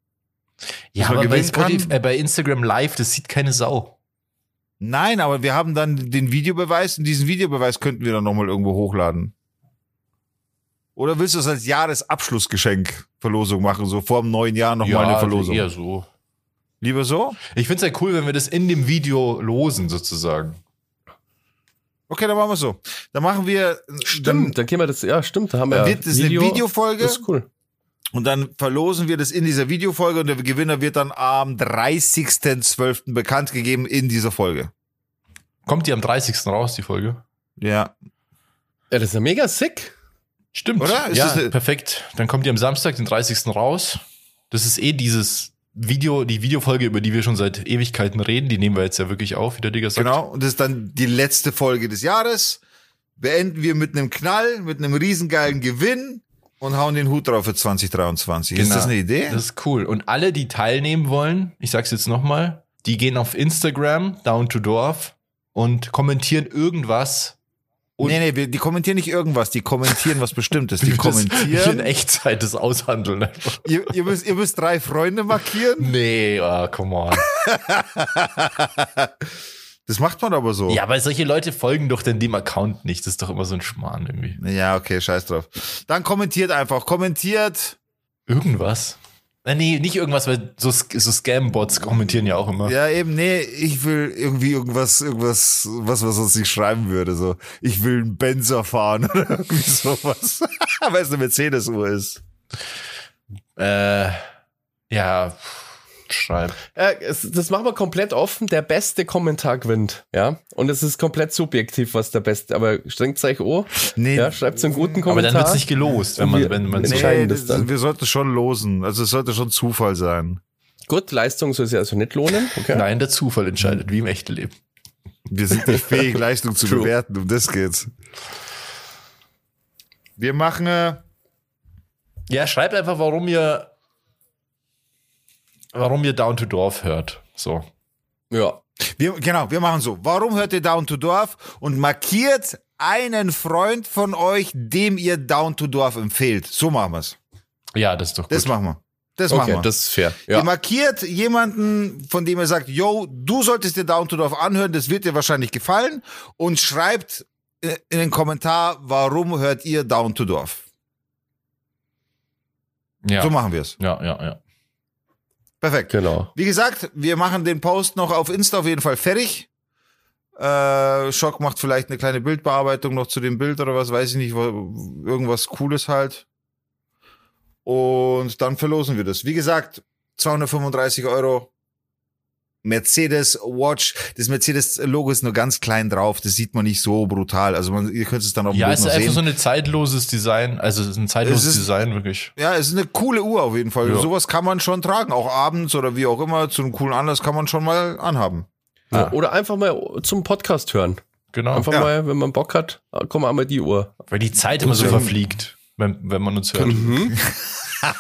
Speaker 2: ja, aber bei? Spotify, äh, bei Instagram Live, das sieht keine Sau.
Speaker 3: Nein, aber wir haben dann den Videobeweis und diesen Videobeweis könnten wir dann nochmal irgendwo hochladen. Oder willst du es als Jahresabschlussgeschenk Verlosung machen, so vor dem neuen Jahr nochmal eine Verlosung?
Speaker 2: eher so.
Speaker 3: Lieber so?
Speaker 2: Ich find's ja cool, wenn wir das in dem Video losen, sozusagen.
Speaker 3: Okay, dann machen wir so. Dann machen wir, dann,
Speaker 1: Stimmt, dann gehen wir das, ja, stimmt, da haben wir
Speaker 3: dann
Speaker 1: ja
Speaker 3: wird es eine Videofolge
Speaker 1: Das ist cool.
Speaker 3: und dann verlosen wir das in dieser Videofolge und der Gewinner wird dann am 30.12. bekannt gegeben in dieser Folge.
Speaker 2: Kommt die am 30. raus, die Folge?
Speaker 3: Ja.
Speaker 1: Ja, das ist ja mega sick.
Speaker 2: Stimmt.
Speaker 3: Oder? Ist
Speaker 2: ja,
Speaker 3: das
Speaker 2: perfekt. Dann kommt die am Samstag, den 30. raus. Das ist eh dieses Video, die Videofolge, über die wir schon seit Ewigkeiten reden. Die nehmen wir jetzt ja wirklich auf, wie der Digger sagt.
Speaker 3: Genau, und das ist dann die letzte Folge des Jahres. Beenden wir mit einem Knall, mit einem riesengeilen Gewinn und hauen den Hut drauf für 2023. Ist
Speaker 2: Genau.
Speaker 3: das eine Idee?
Speaker 2: Das ist cool. Und alle, die teilnehmen wollen, ich sag's jetzt nochmal, die gehen auf Instagram, down to Dorf, und kommentieren irgendwas. Und
Speaker 3: nee, nee, die kommentieren nicht irgendwas, die kommentieren was Bestimmtes. Die
Speaker 2: wie in
Speaker 3: kommentieren.
Speaker 2: Echtzeit das aushandeln. einfach.
Speaker 3: ihr, ihr, müsst, ihr müsst drei Freunde markieren.
Speaker 2: Nee, ah, come on.
Speaker 3: Das macht man aber so.
Speaker 2: Ja, aber solche Leute folgen doch dann dem Account nicht. Das ist doch immer so ein Schmarrn irgendwie.
Speaker 3: Ja, okay, scheiß drauf. Dann kommentiert einfach. Kommentiert.
Speaker 2: Irgendwas? Nee, nicht irgendwas, weil so, so Scam-Bots kommentieren ja auch immer.
Speaker 3: Ja, eben, nee, ich will irgendwie irgendwas, irgendwas, was man sonst nicht schreiben würde. So, ich will einen Benzer fahren oder irgendwie sowas. Weil es eine Mercedes-Uhr ist.
Speaker 2: Äh, ja, schreib.
Speaker 1: Äh, es, das machen wir komplett offen. Der beste Kommentar gewinnt. Ja. Und es ist komplett subjektiv, was der beste. Aber strengt euch an.
Speaker 3: Nee,
Speaker 1: Ja, schreibt so einen guten
Speaker 2: Aber
Speaker 1: Kommentar.
Speaker 2: dann wird's nicht gelost, wenn man,
Speaker 1: Wir-
Speaker 2: wenn man
Speaker 1: Nee.
Speaker 3: das,
Speaker 1: das dann.
Speaker 3: wir sollten schon losen. Also es sollte schon Zufall sein.
Speaker 1: Gut, Leistung soll sich also nicht lohnen. Okay.
Speaker 2: Nein, der Zufall entscheidet, wie im echten Leben.
Speaker 3: Wir sind nicht fähig, Leistung zu
Speaker 2: True.
Speaker 3: bewerten. Um das geht's. Wir machen, äh,
Speaker 2: Ja, schreibt einfach, warum ihr, warum ihr Down to Dorf hört. So.
Speaker 1: Ja.
Speaker 3: Wir, genau, wir machen so. Warum hört ihr Down to Dorf? Und markiert einen Freund von euch, dem ihr Down to Dorf empfehlt. So machen wir's.
Speaker 2: Ja, das ist doch gut.
Speaker 3: Das machen wir. Das machen
Speaker 1: Okay,
Speaker 3: wir.
Speaker 1: das ist fair.
Speaker 3: Ihr
Speaker 1: Ja.
Speaker 3: markiert jemanden, von dem ihr sagt, yo, du solltest dir Down to Dorf anhören, das wird dir wahrscheinlich gefallen und schreibt äh, in den Kommentar, warum hört ihr Down to Dorf?
Speaker 2: ja.
Speaker 3: So machen wir es.
Speaker 2: ja, ja, ja.
Speaker 3: Perfekt.
Speaker 1: Genau.
Speaker 3: Wie gesagt, wir machen den Post noch auf Insta auf jeden Fall fertig. Äh, Schock macht vielleicht eine kleine Bildbearbeitung noch zu dem Bild oder was, weiß ich nicht, irgendwas Cooles halt. Und dann verlosen wir das. Wie gesagt, 235 Euro. Mercedes Watch. Das Mercedes-Logo ist nur ganz klein drauf. Das sieht man nicht so brutal. Also man, ihr könnt es dann auf dem
Speaker 2: Ja,
Speaker 3: Bild
Speaker 2: es ist einfach
Speaker 3: sehen.
Speaker 2: so ein zeitloses Design. Also es ist ein zeitloses
Speaker 3: Es ist-
Speaker 2: Design, wirklich.
Speaker 3: Ja, es ist eine coole Uhr auf jeden Fall.
Speaker 2: Ja.
Speaker 3: Sowas kann man schon tragen. Auch abends oder wie auch immer. Zu einem coolen Anlass kann man schon mal anhaben.
Speaker 1: Ja. Oder einfach mal zum Podcast hören.
Speaker 2: Genau.
Speaker 1: Einfach
Speaker 3: Ja.
Speaker 1: mal, wenn man Bock hat, komm mal einmal die Uhr.
Speaker 2: Weil die Zeit immer so verfliegt, wenn, wenn man uns hört.
Speaker 1: Mhm.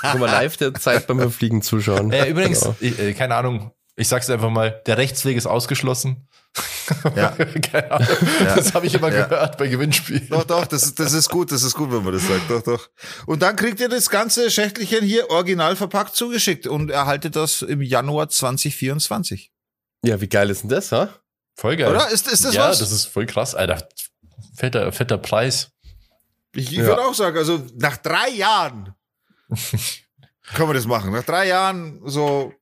Speaker 1: Kann man live der Zeit beim Verfliegen zuschauen.
Speaker 2: Äh, übrigens,
Speaker 1: Genau.
Speaker 2: ich, äh, keine Ahnung, ich sag's einfach mal, der Rechtsweg ist ausgeschlossen.
Speaker 3: Ja.
Speaker 2: keine Ahnung. Das habe ich immer
Speaker 3: Ja.
Speaker 2: gehört bei Gewinnspielen.
Speaker 3: Doch, doch, das, ist- das ist gut, das ist gut, wenn man das sagt. Doch, doch. Und dann kriegt ihr das ganze Schächtelchen hier original verpackt zugeschickt und erhaltet das im Januar 2024.
Speaker 1: Ja, wie geil ist denn das, ha?
Speaker 2: Voll geil.
Speaker 3: Oder? Ist, ist das
Speaker 2: ja,
Speaker 3: was?
Speaker 2: das ist voll krass, Alter. Fetter, fetter Preis.
Speaker 3: ich ich
Speaker 1: Ja.
Speaker 3: würde auch sagen, also nach drei Jahren können wir das machen. Nach drei Jahren so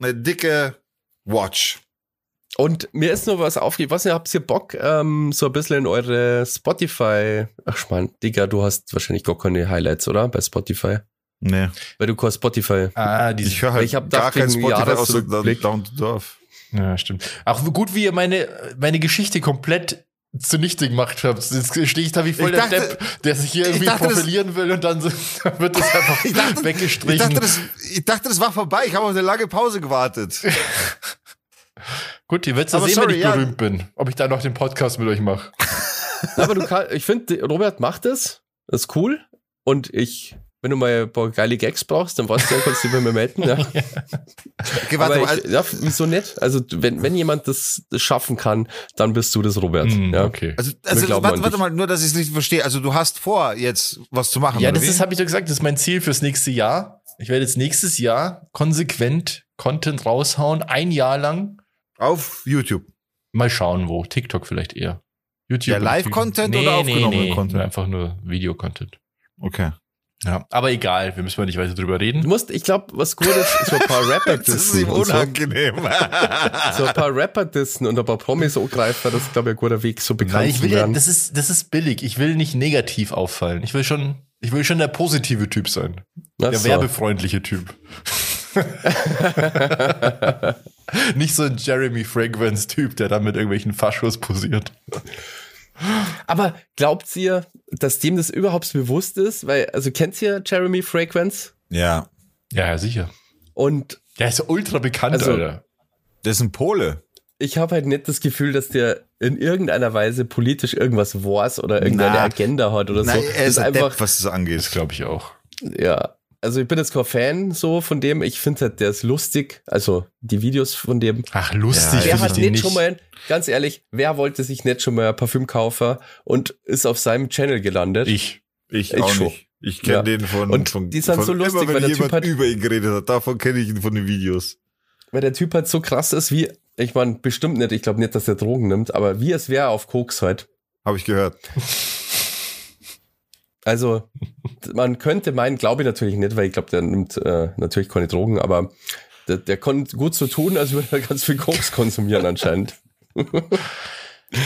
Speaker 3: eine dicke Watch.
Speaker 1: Und mir ist noch was aufgegeben. Was, habt ihr Bock, ähm, so ein bisschen in eure Spotify, ach man, Digga, du hast wahrscheinlich gar keine Highlights, oder? Bei Spotify.
Speaker 3: Nee.
Speaker 1: Weil du kein Spotify.
Speaker 2: Ah, diese,
Speaker 3: Ich höre halt
Speaker 1: Ich hab
Speaker 3: gar kein Spotify
Speaker 1: Jahresrückblick.
Speaker 3: Down to Dorf.
Speaker 2: ja, stimmt. Auch gut, wie ihr meine, meine Geschichte komplett zunichte gemacht habt. Jetzt stehe ich da wie voll
Speaker 3: Ich
Speaker 2: der
Speaker 3: dachte-
Speaker 2: Depp, der sich hier
Speaker 3: ich
Speaker 2: irgendwie
Speaker 3: dachte, das-
Speaker 2: profilieren will und dann so, wird das einfach
Speaker 3: Ich dachte, ich,
Speaker 2: weggestrichen.
Speaker 3: dachte, das, ich dachte, das war vorbei. Ich habe auf eine lange Pause gewartet.
Speaker 2: Gut, ihr werdet ja sehen,
Speaker 3: sorry,
Speaker 2: wenn ich
Speaker 3: ja.
Speaker 2: berühmt bin, ob ich da noch den Podcast mit euch mache.
Speaker 1: Aber du kannst, ich finde, Robert macht das. Das ist cool. Und ich, wenn du mal ein paar geile Gags brauchst, dann weißt du ja, kannst du bei mir melden. Ja.
Speaker 3: Okay, warte
Speaker 1: ich, ja, wieso nicht? Also, wenn, wenn jemand das, das schaffen kann, dann bist du das Robert.
Speaker 2: Hm,
Speaker 1: ja.
Speaker 2: Okay.
Speaker 3: Also, also warte, warte mal, nur, dass ich es richtig verstehe. Also, du hast vor, jetzt was zu machen.
Speaker 2: Ja,
Speaker 3: oder
Speaker 2: das ist, habe ich doch gesagt, das ist mein Ziel fürs nächste Jahr. Ich werde jetzt nächstes Jahr konsequent Content raushauen, ein Jahr lang.
Speaker 3: auf YouTube.
Speaker 2: Mal schauen, wo. TikTok vielleicht eher. YouTube.
Speaker 3: Ja, Live-Content
Speaker 2: nee,
Speaker 3: oder aufgenommenen
Speaker 2: nee, nee,
Speaker 3: Content?
Speaker 2: Einfach nur Video-Content.
Speaker 3: Okay.
Speaker 2: Ja, aber egal, wir müssen mal nicht weiter drüber
Speaker 1: Du
Speaker 2: reden.
Speaker 1: musst, ich glaube, was gut ist, so ein paar Rapper
Speaker 3: Das ist
Speaker 1: dissen.
Speaker 3: ihm
Speaker 1: und so,
Speaker 3: unangenehm.
Speaker 1: so ein paar Rapper dissen und ein paar Promis angreifen, das ist, glaube ich, ein guter Weg, so bekannt
Speaker 2: Nein, ich will ja,
Speaker 1: werden.
Speaker 2: das ist, das ist billig. Ich will nicht negativ auffallen. Ich will schon, ich will schon der positive Typ sein.
Speaker 1: Ach
Speaker 2: Der
Speaker 1: so.
Speaker 2: werbefreundliche Typ. nicht so ein Jeremy Fragrance-Typ, der da mit irgendwelchen Faschos posiert.
Speaker 1: Aber glaubt ihr, dass dem das überhaupt bewusst ist? Weil, also kennt ihr Jeremy Fragrance?
Speaker 3: ja.
Speaker 2: Ja, ja, sicher.
Speaker 1: Und
Speaker 2: Der ist ultra bekannt,
Speaker 1: Also-
Speaker 2: Alter.
Speaker 3: Das ist ein Pole.
Speaker 1: ich habe halt nicht das Gefühl, dass der in irgendeiner Weise politisch irgendwas weiß oder irgendeine
Speaker 3: Na.
Speaker 1: Agenda hat oder
Speaker 3: Nein,
Speaker 1: so.
Speaker 3: er
Speaker 1: Das
Speaker 3: ist ein Depp, was das angeht.
Speaker 2: Das glaube ich auch.
Speaker 1: ja. Also ich bin jetzt kein Fan so von dem. Ich finde halt, der ist lustig. Also die Videos von dem.
Speaker 2: Ach, lustig.
Speaker 3: Ja,
Speaker 1: Wer hat
Speaker 2: den
Speaker 1: nicht schon mal, ganz ehrlich, wer wollte sich nicht schon mal Parfüm kaufen und ist auf seinem Channel gelandet?
Speaker 2: Ich.
Speaker 3: Ich,
Speaker 1: Ich
Speaker 3: auch
Speaker 1: schon.
Speaker 3: nicht. Ich kenne
Speaker 1: Ja.
Speaker 3: den von,
Speaker 1: Und
Speaker 3: von,
Speaker 1: die sind
Speaker 3: von
Speaker 1: so lustig,
Speaker 3: immer,
Speaker 1: weil
Speaker 3: wenn
Speaker 1: der Typ
Speaker 3: jemand
Speaker 1: hat-
Speaker 3: über ihn geredet hat. Davon kenne ich ihn von den Videos.
Speaker 1: Weil der Typ halt so krass ist wie, ich meine, bestimmt nicht, ich glaube nicht, dass er Drogen nimmt, aber wie es wäre auf Koks halt.
Speaker 3: Habe ich gehört.
Speaker 1: Also, man könnte meinen, glaube ich natürlich nicht, weil ich glaube, der nimmt äh, natürlich keine Drogen, aber der, der konnte gut so tun, als würde er ganz viel Koks konsumieren anscheinend.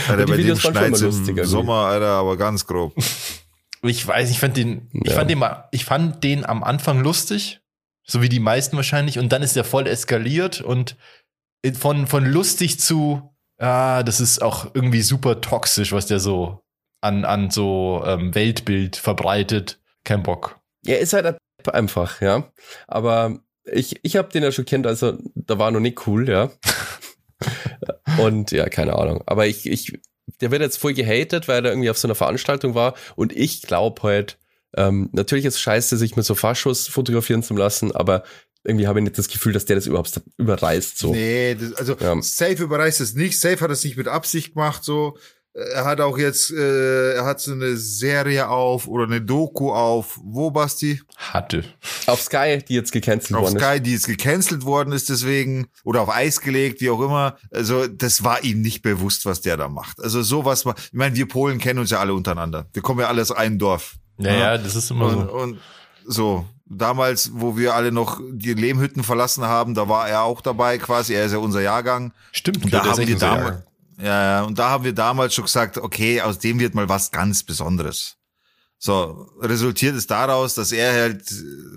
Speaker 3: Alter,
Speaker 1: die
Speaker 3: bei dem
Speaker 1: Videos waren schon mal
Speaker 3: im
Speaker 1: lustig irgendwie.
Speaker 3: Sommer, Alter, aber ganz grob.
Speaker 2: Ich weiß, ich fand den, ich
Speaker 1: Ja.
Speaker 2: fand den mal, ich fand den am Anfang lustig. So wie die meisten wahrscheinlich. Und dann ist der voll eskaliert und von, von lustig zu, ah, das ist auch irgendwie super toxisch, was der so an, an so ähm, Weltbild verbreitet. Kein Bock.
Speaker 1: Er ist halt einfach, ja. Aber ich, ich habe den ja schon kennt, also da war noch nicht cool, ja. Und ja, keine Ahnung. Aber ich, ich, der wird jetzt voll gehatet, weil er irgendwie auf so einer Veranstaltung war. Und ich glaube halt, ähm, natürlich ist es scheiße, sich mit so Faschos fotografieren zu lassen, aber irgendwie habe ich nicht das Gefühl, dass der das überhaupt überreißt. So.
Speaker 3: Nee, das, also
Speaker 1: Ja.
Speaker 3: Safe überreißt es nicht. Safe hat es nicht mit Absicht gemacht. So, er hat auch jetzt, äh, er hat so eine Serie auf oder eine Doku auf. Wo Basti?
Speaker 2: Hatte.
Speaker 1: Auf Sky, die jetzt gecancelt
Speaker 3: Auf
Speaker 1: worden ist.
Speaker 3: Sky, die jetzt gecancelt worden ist deswegen oder auf Eis gelegt, wie auch immer. Also das war ihm nicht bewusst, was der da macht. Also sowas war. Ich meine, wir Polen kennen uns ja alle untereinander. Wir kommen ja alle aus einem Dorf.
Speaker 2: Naja, das ist immer
Speaker 3: Und,
Speaker 2: so.
Speaker 3: und so, damals, wo wir alle noch die Lehmhütten verlassen haben, da war er auch dabei quasi. Er ist ja unser Jahrgang.
Speaker 2: Stimmt,
Speaker 3: Und da haben
Speaker 2: unser
Speaker 3: damals,
Speaker 2: Jahrgang.
Speaker 3: Ja, ja, und da haben wir damals schon gesagt, okay, aus dem wird mal was ganz Besonderes. So, resultiert es daraus, dass er halt,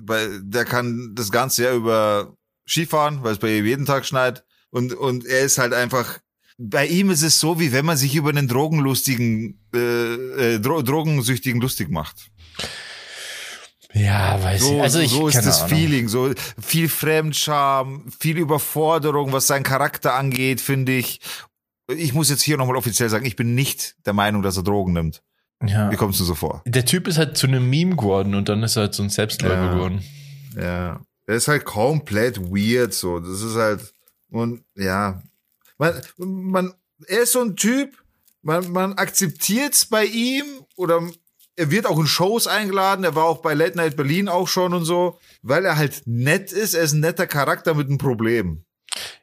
Speaker 3: bei, der kann das ganze Jahr über Skifahren, weil es bei ihm jeden Tag schneit. Und, und er ist halt einfach, bei ihm ist es so, wie wenn man sich über einen drogenlustigen, äh, äh, Dro Drogensüchtigen lustig macht.
Speaker 2: Ja, weiß
Speaker 3: So,
Speaker 2: ich. Also ich
Speaker 3: so ist das
Speaker 2: Ahnung.
Speaker 3: Feeling, so viel Fremdscham, viel Überforderung, was seinen Charakter angeht, finde ich. Ich muss jetzt hier nochmal offiziell sagen, ich bin nicht der Meinung, dass er Drogen nimmt.
Speaker 2: Ja.
Speaker 3: Wie kommst du so vor?
Speaker 2: Der Typ ist halt zu einem Meme geworden und dann ist er halt so ein Selbstläufer
Speaker 3: Ja.
Speaker 2: geworden.
Speaker 3: Ja. Er ist halt komplett weird, so. Das ist halt, und ja. Man, man, er ist so ein Typ, man, man akzeptiert's bei ihm oder er wird auch in Shows eingeladen, er war auch bei Late Night Berlin auch schon und so, weil er halt nett ist, er ist ein netter Charakter mit einem Problem.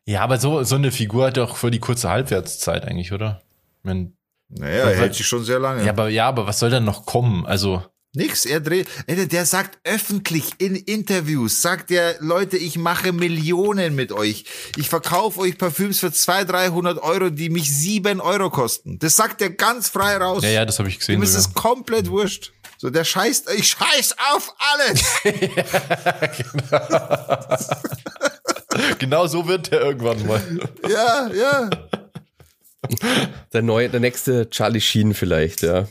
Speaker 2: Ja, aber so, so eine Figur hat doch für die kurze Halbwertszeit eigentlich, oder? Mein,
Speaker 3: Naja, er hält sich schon sehr lange.
Speaker 2: ja, aber, ja, aber was soll denn noch kommen? Also,
Speaker 3: Nix, er dreht, der sagt öffentlich in Interviews, sagt er, Leute, ich mache Millionen mit euch. Ich verkaufe euch Parfüms für 200, 300 Euro, die mich 7 Euro kosten. Das sagt er ganz frei raus.
Speaker 2: ja, ja, das habe ich gesehen.
Speaker 3: Ihm ist es komplett wurscht. So, der scheißt, ich scheiß auf alles.
Speaker 2: genau so wird er irgendwann mal.
Speaker 3: ja, ja.
Speaker 1: Der neue, der nächste Charlie Sheen vielleicht, ja.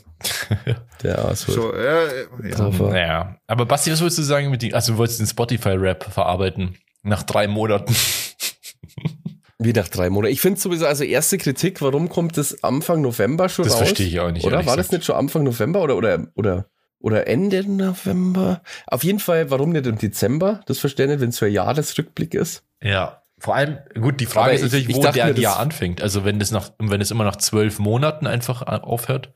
Speaker 1: Der auch so.
Speaker 3: Ja, ja.
Speaker 2: Naja, aber Basti, was wolltest du sagen mit dem, also du wolltest den Spotify-Rap verarbeiten nach drei Monaten.
Speaker 1: Wie nach drei Monaten. Ich finde sowieso, also erste Kritik, warum kommt das Anfang November schon
Speaker 2: Das
Speaker 1: raus?
Speaker 2: verstehe ich auch nicht,
Speaker 1: Oder war das
Speaker 2: gesagt.
Speaker 1: nicht schon Anfang November oder, oder, oder, oder Ende November? Auf jeden Fall, warum nicht im Dezember? Das verstehe ich nicht, wenn es so ein Jahresrückblick ist.
Speaker 2: Ja. Vor allem, gut, die Frage
Speaker 1: Aber
Speaker 2: ist natürlich,
Speaker 1: ich- ich
Speaker 2: wo der Jahr anfängt. Also wenn das nach, wenn es immer nach zwölf Monaten einfach aufhört.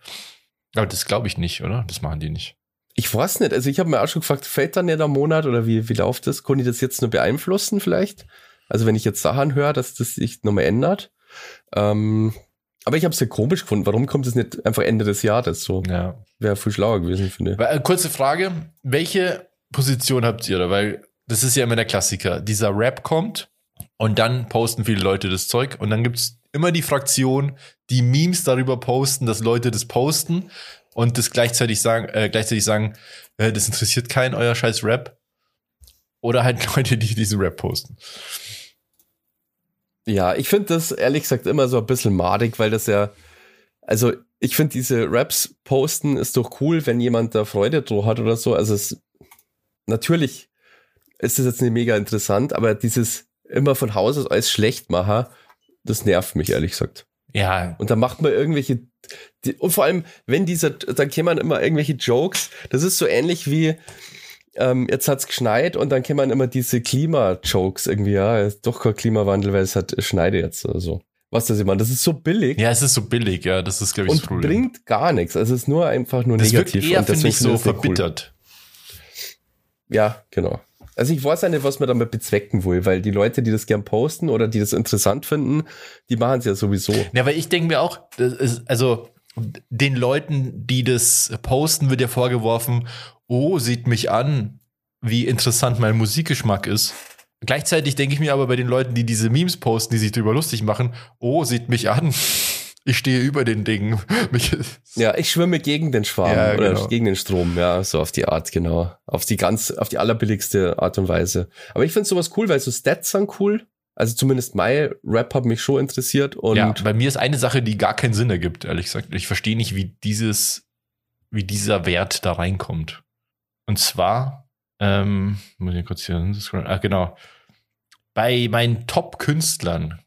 Speaker 2: Aber das glaube ich nicht, oder? Das machen die nicht.
Speaker 1: Ich weiß nicht, also ich habe mir auch schon gefragt, fällt dann nicht am Monat oder wie, wie läuft das? Konnte ich das jetzt nur beeinflussen vielleicht? Also wenn ich jetzt Sachen höre, dass das sich nochmal ändert. Ähm, aber ich habe es ja komisch gefunden. Warum kommt es nicht einfach Ende des Jahres so?
Speaker 2: Ja.
Speaker 1: Wäre viel schlauer gewesen, finde ich.
Speaker 2: Äh, kurze Frage, welche Position habt ihr da? Weil das ist ja immer der Klassiker. Dieser Rap kommt und dann posten viele Leute das Zeug und dann gibt's immer die Fraktion, die Memes darüber posten, dass Leute das posten und das gleichzeitig sagen, äh, gleichzeitig sagen, äh, das interessiert keinen, euer scheiß Rap. Oder halt Leute, die diesen Rap posten.
Speaker 1: Ja, ich finde das ehrlich gesagt immer so ein bisschen madig, weil das ja, also ich finde diese Raps posten ist doch cool, wenn jemand da Freude drauf hat oder so. Also es, natürlich ist das jetzt nicht mega interessant, aber dieses immer von Haus aus alles schlecht machen, das nervt mich ehrlich gesagt.
Speaker 2: Ja,
Speaker 1: Und dann macht man irgendwelche, die, und vor allem, wenn dieser, dann kämen immer irgendwelche Jokes, das ist so ähnlich wie, ähm, jetzt hat's geschneit und dann kämen immer diese Klima-Jokes irgendwie, ja, ist doch kein Klimawandel, weil es hat schneide jetzt oder so. Was das immer, das ist so billig
Speaker 2: ja, es ist so billig, ja, das ist, glaube ich, das
Speaker 1: und
Speaker 2: Problem.
Speaker 1: bringt gar nichts. Also es ist nur einfach nur
Speaker 2: das wirkt
Speaker 1: negativ.
Speaker 2: eher,
Speaker 1: und deswegen
Speaker 2: ich, so
Speaker 1: das nicht cool.
Speaker 2: verbittert.
Speaker 1: Ja, genau. Also ich weiß ja nicht, was man damit bezwecken will, weil die Leute, die das gern posten oder die das interessant finden, die machen es ja sowieso.
Speaker 2: Ja, weil ich denke mir auch, also den Leuten, die das posten, wird ja vorgeworfen, oh, sieht mich an, wie interessant mein Musikgeschmack ist. Gleichzeitig denke ich mir aber bei den Leuten, die diese Memes posten, die sich darüber lustig machen, oh, sieht mich an, ich stehe über den Dingen.
Speaker 1: Ja, ich schwimme gegen den Schwarm
Speaker 2: Ja,
Speaker 1: oder
Speaker 2: genau.
Speaker 1: gegen den Strom, ja, so auf die Art, genau. Auf die ganz, auf die allerbilligste Art und Weise. Aber ich finde sowas cool, weil so Stats sind cool. Also zumindest mein Rap hat mich schon interessiert und
Speaker 2: ja, bei mir ist eine Sache, die gar keinen Sinn ergibt, ehrlich gesagt. Ich verstehe nicht, wie dieses, wie dieser Wert da reinkommt. Und zwar, ähm, muss ich kurz hier. Ah, genau. Bei meinen Top-Künstlern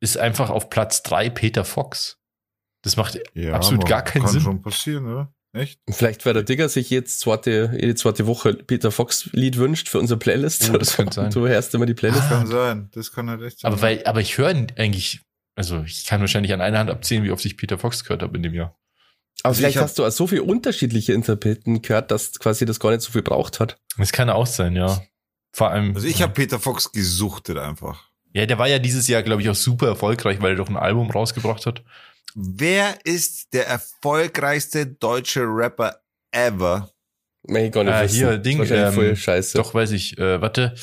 Speaker 2: ist einfach auf Platz drei Peter Fox. Das macht
Speaker 3: Ja,
Speaker 2: absolut gar keinen
Speaker 3: kann
Speaker 2: Sinn.
Speaker 3: schon passieren, oder? Echt?
Speaker 1: Vielleicht, weil der Digger sich jetzt zweite, jede zweite Woche Peter Fox Lied wünscht für unsere Playlist.
Speaker 2: Oh, das könnte sein.
Speaker 1: Du hörst immer die Playlist.
Speaker 3: Das kann sein. Das kann halt echt sein.
Speaker 2: Aber weil, aber ich höre eigentlich, also ich kann wahrscheinlich an einer Hand abzählen, wie oft ich Peter Fox gehört habe in dem Jahr.
Speaker 1: Aber
Speaker 3: Also
Speaker 1: vielleicht
Speaker 3: hab-
Speaker 1: hast du auch so viele unterschiedliche Interpreten gehört, dass quasi das gar nicht so viel braucht hat.
Speaker 2: Das kann auch sein, ja. Vor allem.
Speaker 3: Also ich habe Peter Fox gesuchtet einfach.
Speaker 2: Ja, der war ja dieses Jahr, glaube ich, auch super erfolgreich, weil er doch ein Album rausgebracht hat.
Speaker 3: Wer ist der erfolgreichste deutsche Rapper ever?
Speaker 1: Gar nicht
Speaker 2: Ah, hier, Ding, ähm,
Speaker 1: voll scheiße.
Speaker 2: Doch, weiß ich. Äh, warte.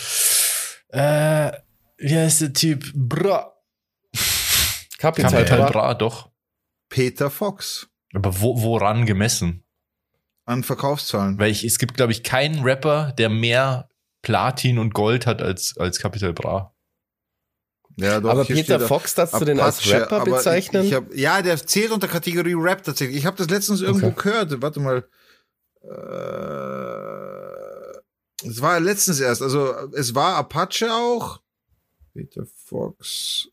Speaker 2: Äh, wie heißt der Typ? Bra.
Speaker 1: Kapital
Speaker 2: Kapital
Speaker 1: Bra.
Speaker 2: Bra, doch.
Speaker 3: Peter Fox.
Speaker 2: Aber wo, woran gemessen?
Speaker 3: An Verkaufszahlen.
Speaker 2: Weil ich, es gibt, glaube ich, keinen Rapper, der mehr Platin und Gold hat als, als Capital Bra.
Speaker 3: Ja, doch,
Speaker 1: Aber Peter Fox, darfst du den als Rapper bezeichnen?
Speaker 3: Ich, ich hab, ja, der zählt unter Kategorie Rap tatsächlich. Ich habe das letztens irgendwo
Speaker 1: Okay.
Speaker 3: gehört. Warte mal. Äh, es war letztens erst. Also es war Apache auch. Peter Fox.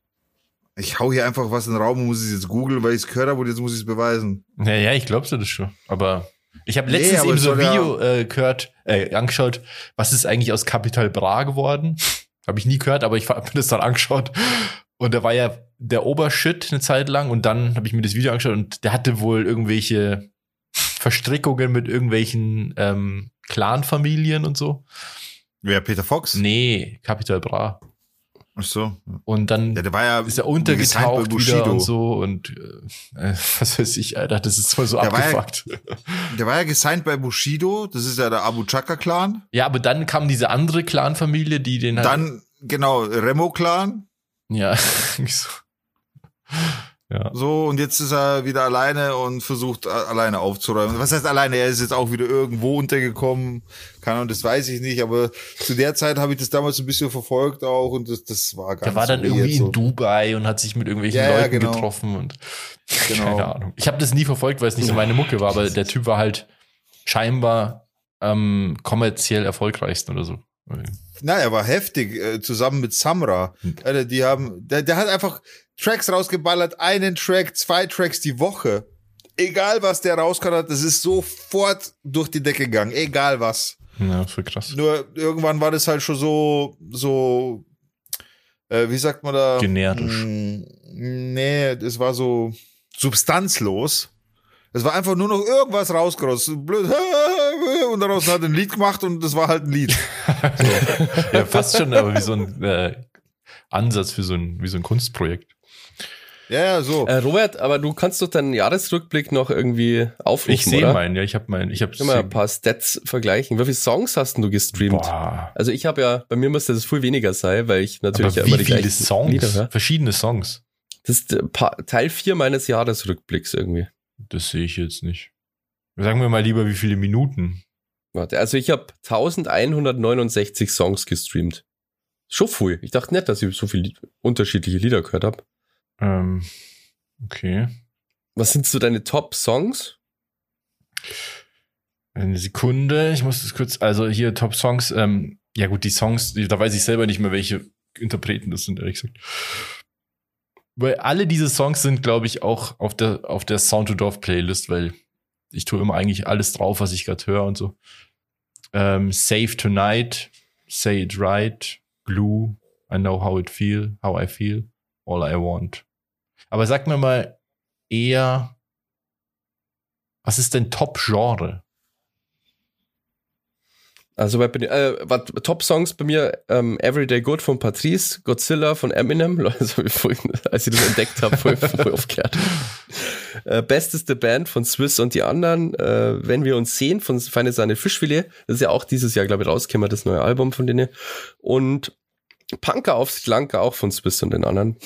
Speaker 3: Ich hau hier einfach was in den Raum und muss es jetzt googeln, weil ich es gehört habe und jetzt muss ich es beweisen.
Speaker 2: Ja, ja, ich glaube das schon. Aber ich habe
Speaker 3: Nee,
Speaker 2: letztens
Speaker 3: aber
Speaker 2: eben so ein Video äh, gehört, äh, angeschaut, was ist eigentlich aus Capital Bra geworden? Habe ich nie gehört, aber ich habe mir das dann angeschaut. Und da war ja der Obershit eine Zeit lang und dann habe ich mir das Video angeschaut und der hatte wohl irgendwelche Verstrickungen mit irgendwelchen ähm, Clanfamilien und so.
Speaker 3: Wer, Peter Fox?
Speaker 2: Nee, Capital Bra.
Speaker 3: Ach so.
Speaker 2: Und dann
Speaker 3: Ja, der war ja
Speaker 2: ist er untergetaucht
Speaker 3: bei
Speaker 2: wieder
Speaker 3: Bushido.
Speaker 2: und so und äh, was weiß ich, Alter, das ist voll so
Speaker 3: Der war ja-
Speaker 2: abgefuckt.
Speaker 3: Der war ja gesigned bei Bushido. Das ist ja der Abu Chaka Clan.
Speaker 2: Ja, aber dann kam diese andere Clan-Familie, die den halt,
Speaker 3: Dann, genau, Remo Clan.
Speaker 2: ja, so. Ja.
Speaker 3: So, und jetzt ist er wieder alleine und versucht a- alleine aufzuräumen. Was heißt alleine? Er ist jetzt auch wieder irgendwo untergekommen. Keine Ahnung, das weiß ich nicht, aber zu der Zeit habe ich das damals ein bisschen verfolgt auch und das, das war ganz
Speaker 2: Der war dann irgendwie
Speaker 3: so.
Speaker 2: in Dubai und hat sich mit irgendwelchen
Speaker 3: Ja, ja,
Speaker 2: Leuten
Speaker 3: genau.
Speaker 2: getroffen und
Speaker 3: Genau.
Speaker 2: keine Ahnung. Ich habe das nie verfolgt, weil es nicht so meine Mucke war, aber der Typ war halt scheinbar ähm, kommerziell erfolgreichsten oder so.
Speaker 3: Na, er war heftig, äh, zusammen mit Samra.
Speaker 2: Hm.
Speaker 3: Alter, die haben, der, der hat einfach Tracks rausgeballert, einen Track, zwei Tracks die Woche. Egal was der rausgehauen hat, das ist sofort durch die Decke gegangen. Egal was.
Speaker 2: Ja, voll krass.
Speaker 3: Nur irgendwann war das halt schon so, so, äh, wie sagt man da?
Speaker 2: Generisch.
Speaker 3: Mm, Nee, das war so substanzlos. Es war einfach nur noch irgendwas rausgerostet. Blöd. Und daraus hat er ein Lied gemacht und das war halt ein Lied.
Speaker 2: Ja, fast schon, aber wie so ein äh, Ansatz für so ein, wie so ein Kunstprojekt.
Speaker 3: Ja, ja, so.
Speaker 1: Äh, Robert, aber du kannst doch deinen Jahresrückblick noch irgendwie aufrufen,
Speaker 2: Ich sehe meinen, ja, ich habe meinen, ich habe
Speaker 1: wir ein paar Stats vergleichen. Wie viele Songs hast denn du gestreamt?
Speaker 2: Boah.
Speaker 1: Also ich habe ja, bei mir müsste das viel weniger sein, weil ich natürlich
Speaker 2: Aber
Speaker 1: ja immer
Speaker 2: wie
Speaker 1: die
Speaker 2: viele
Speaker 1: gleichen
Speaker 2: Songs?
Speaker 1: Lieder.
Speaker 2: Verschiedene Songs.
Speaker 1: Das ist äh, Teil 4 meines Jahresrückblicks irgendwie.
Speaker 2: Das sehe ich jetzt nicht. Sagen wir mal lieber, wie viele Minuten.
Speaker 1: Warte, also ich habe 1169 Songs gestreamt. Schon viel. Ich dachte nicht, dass ich so viele unterschiedliche Lieder gehört habe.
Speaker 2: Ähm, okay.
Speaker 1: Was sind so deine Top-Songs?
Speaker 2: Eine Sekunde, ich muss das kurz, also hier Top Songs, ähm, ja gut, die Songs, da weiß ich selber nicht mehr, welche Interpreten das sind, ehrlich gesagt. Weil alle diese Songs sind, glaube ich, auch auf der, auf der Sound to Dorf Playlist, weil ich tue immer eigentlich alles drauf, was ich gerade höre und so. Ähm, Save Tonight, Say It Right, Glue, I Know How It Feel, How I Feel, All I Want. Aber sag mir mal eher, was ist denn Top-Genre?
Speaker 1: Also bei, äh, was- Top-Songs bei mir ähm, Everyday Good von Patrice, Godzilla von Eminem, also als ich das entdeckt habe, voll, voll aufgeklärt. Äh, Besteste Band von Swiss und die anderen, äh, Wenn wir uns sehen von Feine Sahne Fischfilet, das ist ja auch dieses Jahr, glaube ich, rausgekommen, das neue Album von denen. Und Punker aufs Klanker auch von Swiss und den anderen.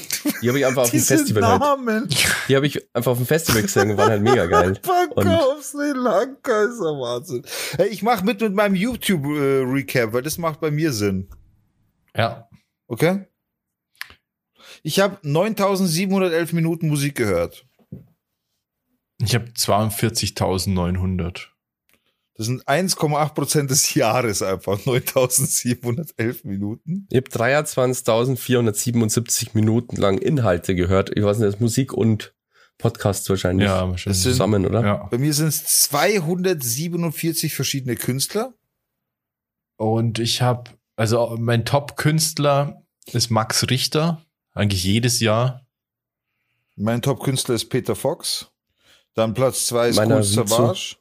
Speaker 1: Die habe ich einfach auf dem Festival halt,
Speaker 3: Namen.
Speaker 1: die habe ich einfach auf dem Festival gesehen und waren halt mega geil. Und-
Speaker 3: Banker auf Sri Lanka ist der Wahnsinn. Hey, ich mach mit mit meinem YouTube-Recap, weil das macht bei mir Sinn.
Speaker 2: Ja,
Speaker 3: Okay? Ich habe 9711 Minuten Musik gehört.
Speaker 2: Ich habe 42.900.
Speaker 3: Das sind 1,8 Prozent des Jahres einfach. 9711 Minuten.
Speaker 1: Ich habe 23.477 Minuten lang Inhalte gehört. Ich weiß nicht, das ist Musik und Podcasts wahrscheinlich
Speaker 2: Ja, wahrscheinlich.
Speaker 3: sind-
Speaker 1: zusammen, oder?
Speaker 2: ja.
Speaker 3: Bei mir sind es 247 verschiedene Künstler.
Speaker 2: Und ich habe, also mein Top-Künstler ist Max Richter. Eigentlich jedes Jahr.
Speaker 3: Mein Top-Künstler ist Peter Fox. Dann Platz 2 ist
Speaker 1: Meiner
Speaker 3: Cool. Savage.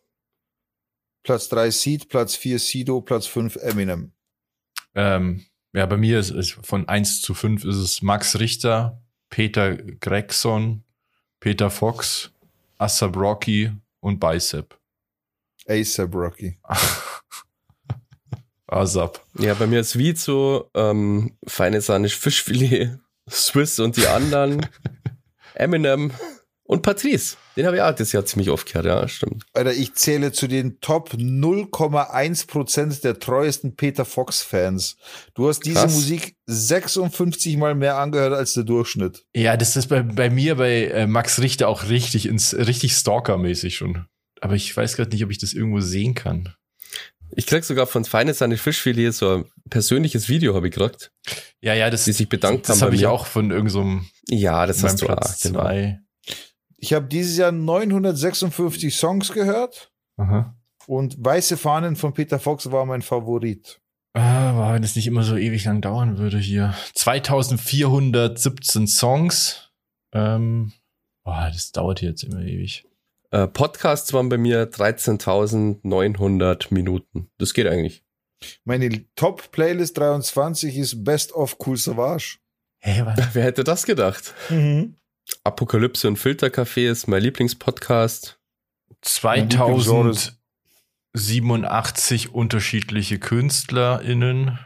Speaker 3: Platz 3 Seed, Platz 4 Sido, Platz 5 Eminem.
Speaker 2: Ähm, ja, bei mir ist es von 1 zu 5 ist es Max Richter, Peter Gregson, Peter Fox, Assab Rocky und Bicep.
Speaker 3: ASAP Rocky.
Speaker 2: Asap.
Speaker 1: Ja, bei mir ist Vizo, ähm, feine Sahnisch Fischfilet, Swiss und die anderen, Eminem und Patrice. Den habe ich auch das Jahr ziemlich oft gehört, ja, stimmt.
Speaker 3: Alter, ich zähle zu den Top 0,1% der treuesten Peter Fox-Fans. Du hast diese
Speaker 1: Krass.
Speaker 3: Musik 56 Mal mehr angehört als der Durchschnitt.
Speaker 2: Ja, das ist bei, bei mir bei äh, Max Richter auch richtig ins richtig Stalker-mäßig schon. Aber ich weiß gerade nicht, ob ich das irgendwo sehen kann.
Speaker 1: Ich krieg sogar von feine Sahnisch Fischfilet so ein persönliches Video habe ich gekriegt,
Speaker 2: Ja, ja, das,
Speaker 1: die sich bedankt
Speaker 2: das
Speaker 1: haben
Speaker 2: habe ich auch von irgendeinem so
Speaker 1: Ja, das hast du auch,
Speaker 2: Platz
Speaker 1: genau.
Speaker 2: zwei.
Speaker 3: Ich habe dieses Jahr 956 Songs gehört
Speaker 2: Aha.
Speaker 3: und Weiße Fahnen von Peter Fox war mein Favorit.
Speaker 2: Ah, wenn das nicht immer so ewig lang dauern würde hier. 2417 Songs. Ähm, boah, das dauert jetzt immer ewig.
Speaker 1: Äh, Podcasts waren bei mir 13.900 Minuten. Das geht eigentlich.
Speaker 3: Meine Top-Playlist 23 ist Best of Cool Savage.
Speaker 2: Hä, was?
Speaker 1: Wer hätte das gedacht? Apokalypse und Filtercafé ist mein Lieblingspodcast.
Speaker 2: 2087 unterschiedliche KünstlerInnen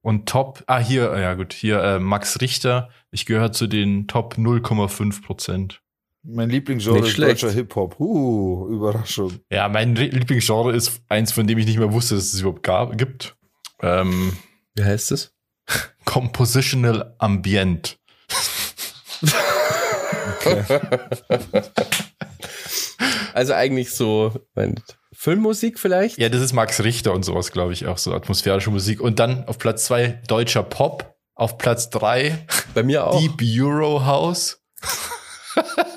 Speaker 2: und Top, ah hier, ja gut, hier äh, Max Richter. Ich gehöre zu den Top 0,5 Prozent.
Speaker 3: Mein Lieblingsgenre ist
Speaker 1: schlecht.
Speaker 3: deutscher Hip-Hop. Uh, Überraschung.
Speaker 2: Ja, mein Lieblingsgenre ist eins, von dem ich nicht mehr wusste, dass es überhaupt gab, gibt. Ähm,
Speaker 1: Wie heißt es?
Speaker 2: Compositional Ambient.
Speaker 1: Also eigentlich so mein, Filmmusik vielleicht?
Speaker 2: Ja, das ist Max Richter und sowas, glaube ich, auch so atmosphärische Musik. Und dann auf Platz zwei deutscher Pop, auf Platz drei
Speaker 1: Bei mir auch.
Speaker 2: Deep Euro House,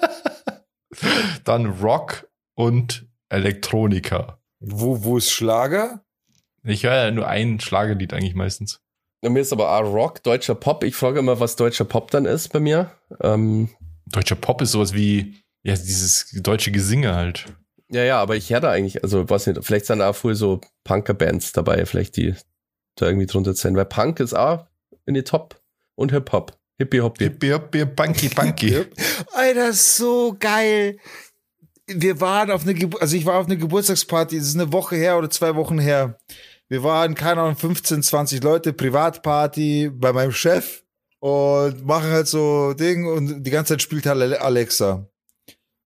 Speaker 2: dann Rock und Elektronika.
Speaker 3: Wo, wo ist Schlager?
Speaker 2: Ich höre ja nur ein Schlagerlied eigentlich meistens.
Speaker 1: Bei mir ist aber auch Rock, deutscher Pop. Ich frage immer, was deutscher Pop dann ist bei mir. Ähm,
Speaker 2: Deutscher Pop ist sowas wie, ja, dieses deutsche Gesinge halt.
Speaker 1: ja, ja, aber ich da eigentlich, also weiß nicht, vielleicht sind da auch voll so Punker-Bands dabei, vielleicht die da irgendwie drunter sind. Weil Punk ist auch in die Top und Hip-Hop. Hippie-Hoppie.
Speaker 2: Hippie, hippie, bunky, bunky.
Speaker 3: Alter, so geil. Wir waren auf eine, Gebu also ich war auf eine Geburtstagsparty, das ist eine Woche her oder zwei Wochen her. Wir waren, keine Ahnung, 15, 20 Leute, Privatparty bei meinem Chef und machen halt so Ding und die ganze Zeit spielt halt Ale- Alexa.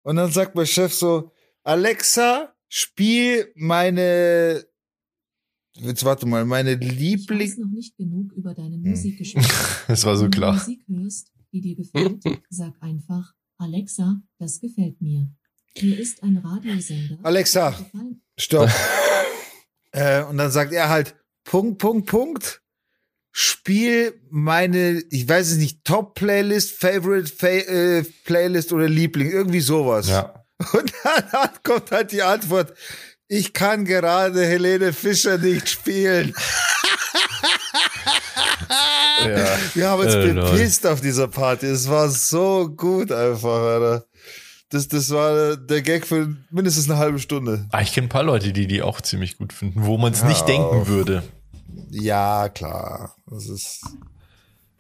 Speaker 3: Und dann sagt mein Chef so, Alexa, spiel meine, jetzt warte mal, meine
Speaker 5: Ich weiß
Speaker 3: Liebling,
Speaker 5: noch nicht genug über deinen
Speaker 3: Hm.
Speaker 5: Musikgeschmack.
Speaker 2: Das war so
Speaker 5: Wenn du
Speaker 2: klar.
Speaker 5: Musik hörst, die dir gefällt, sag einfach, Alexa, das gefällt mir. Hier ist ein Radiosender.
Speaker 3: Alexa. Stopp. äh, und dann sagt er halt, Punkt, Punkt, Punkt. Spiel meine, ich weiß es nicht, Top-Playlist, Favorite Fa äh, Playlist oder Liebling, irgendwie sowas.
Speaker 2: Ja.
Speaker 3: Und dann kommt halt die Antwort, ich kann gerade Helene Fischer nicht spielen.
Speaker 2: ja.
Speaker 3: Wir haben uns
Speaker 1: Äh,
Speaker 3: bepisst auf dieser Party. Es war so gut einfach, Alter. Das, das war der Gag für mindestens eine halbe Stunde.
Speaker 2: Ah, ich kenne ein paar Leute, die die auch ziemlich gut finden, wo man es
Speaker 3: Hör
Speaker 2: nicht denken
Speaker 3: auf.
Speaker 2: würde.
Speaker 3: Ja, klar. Das ist.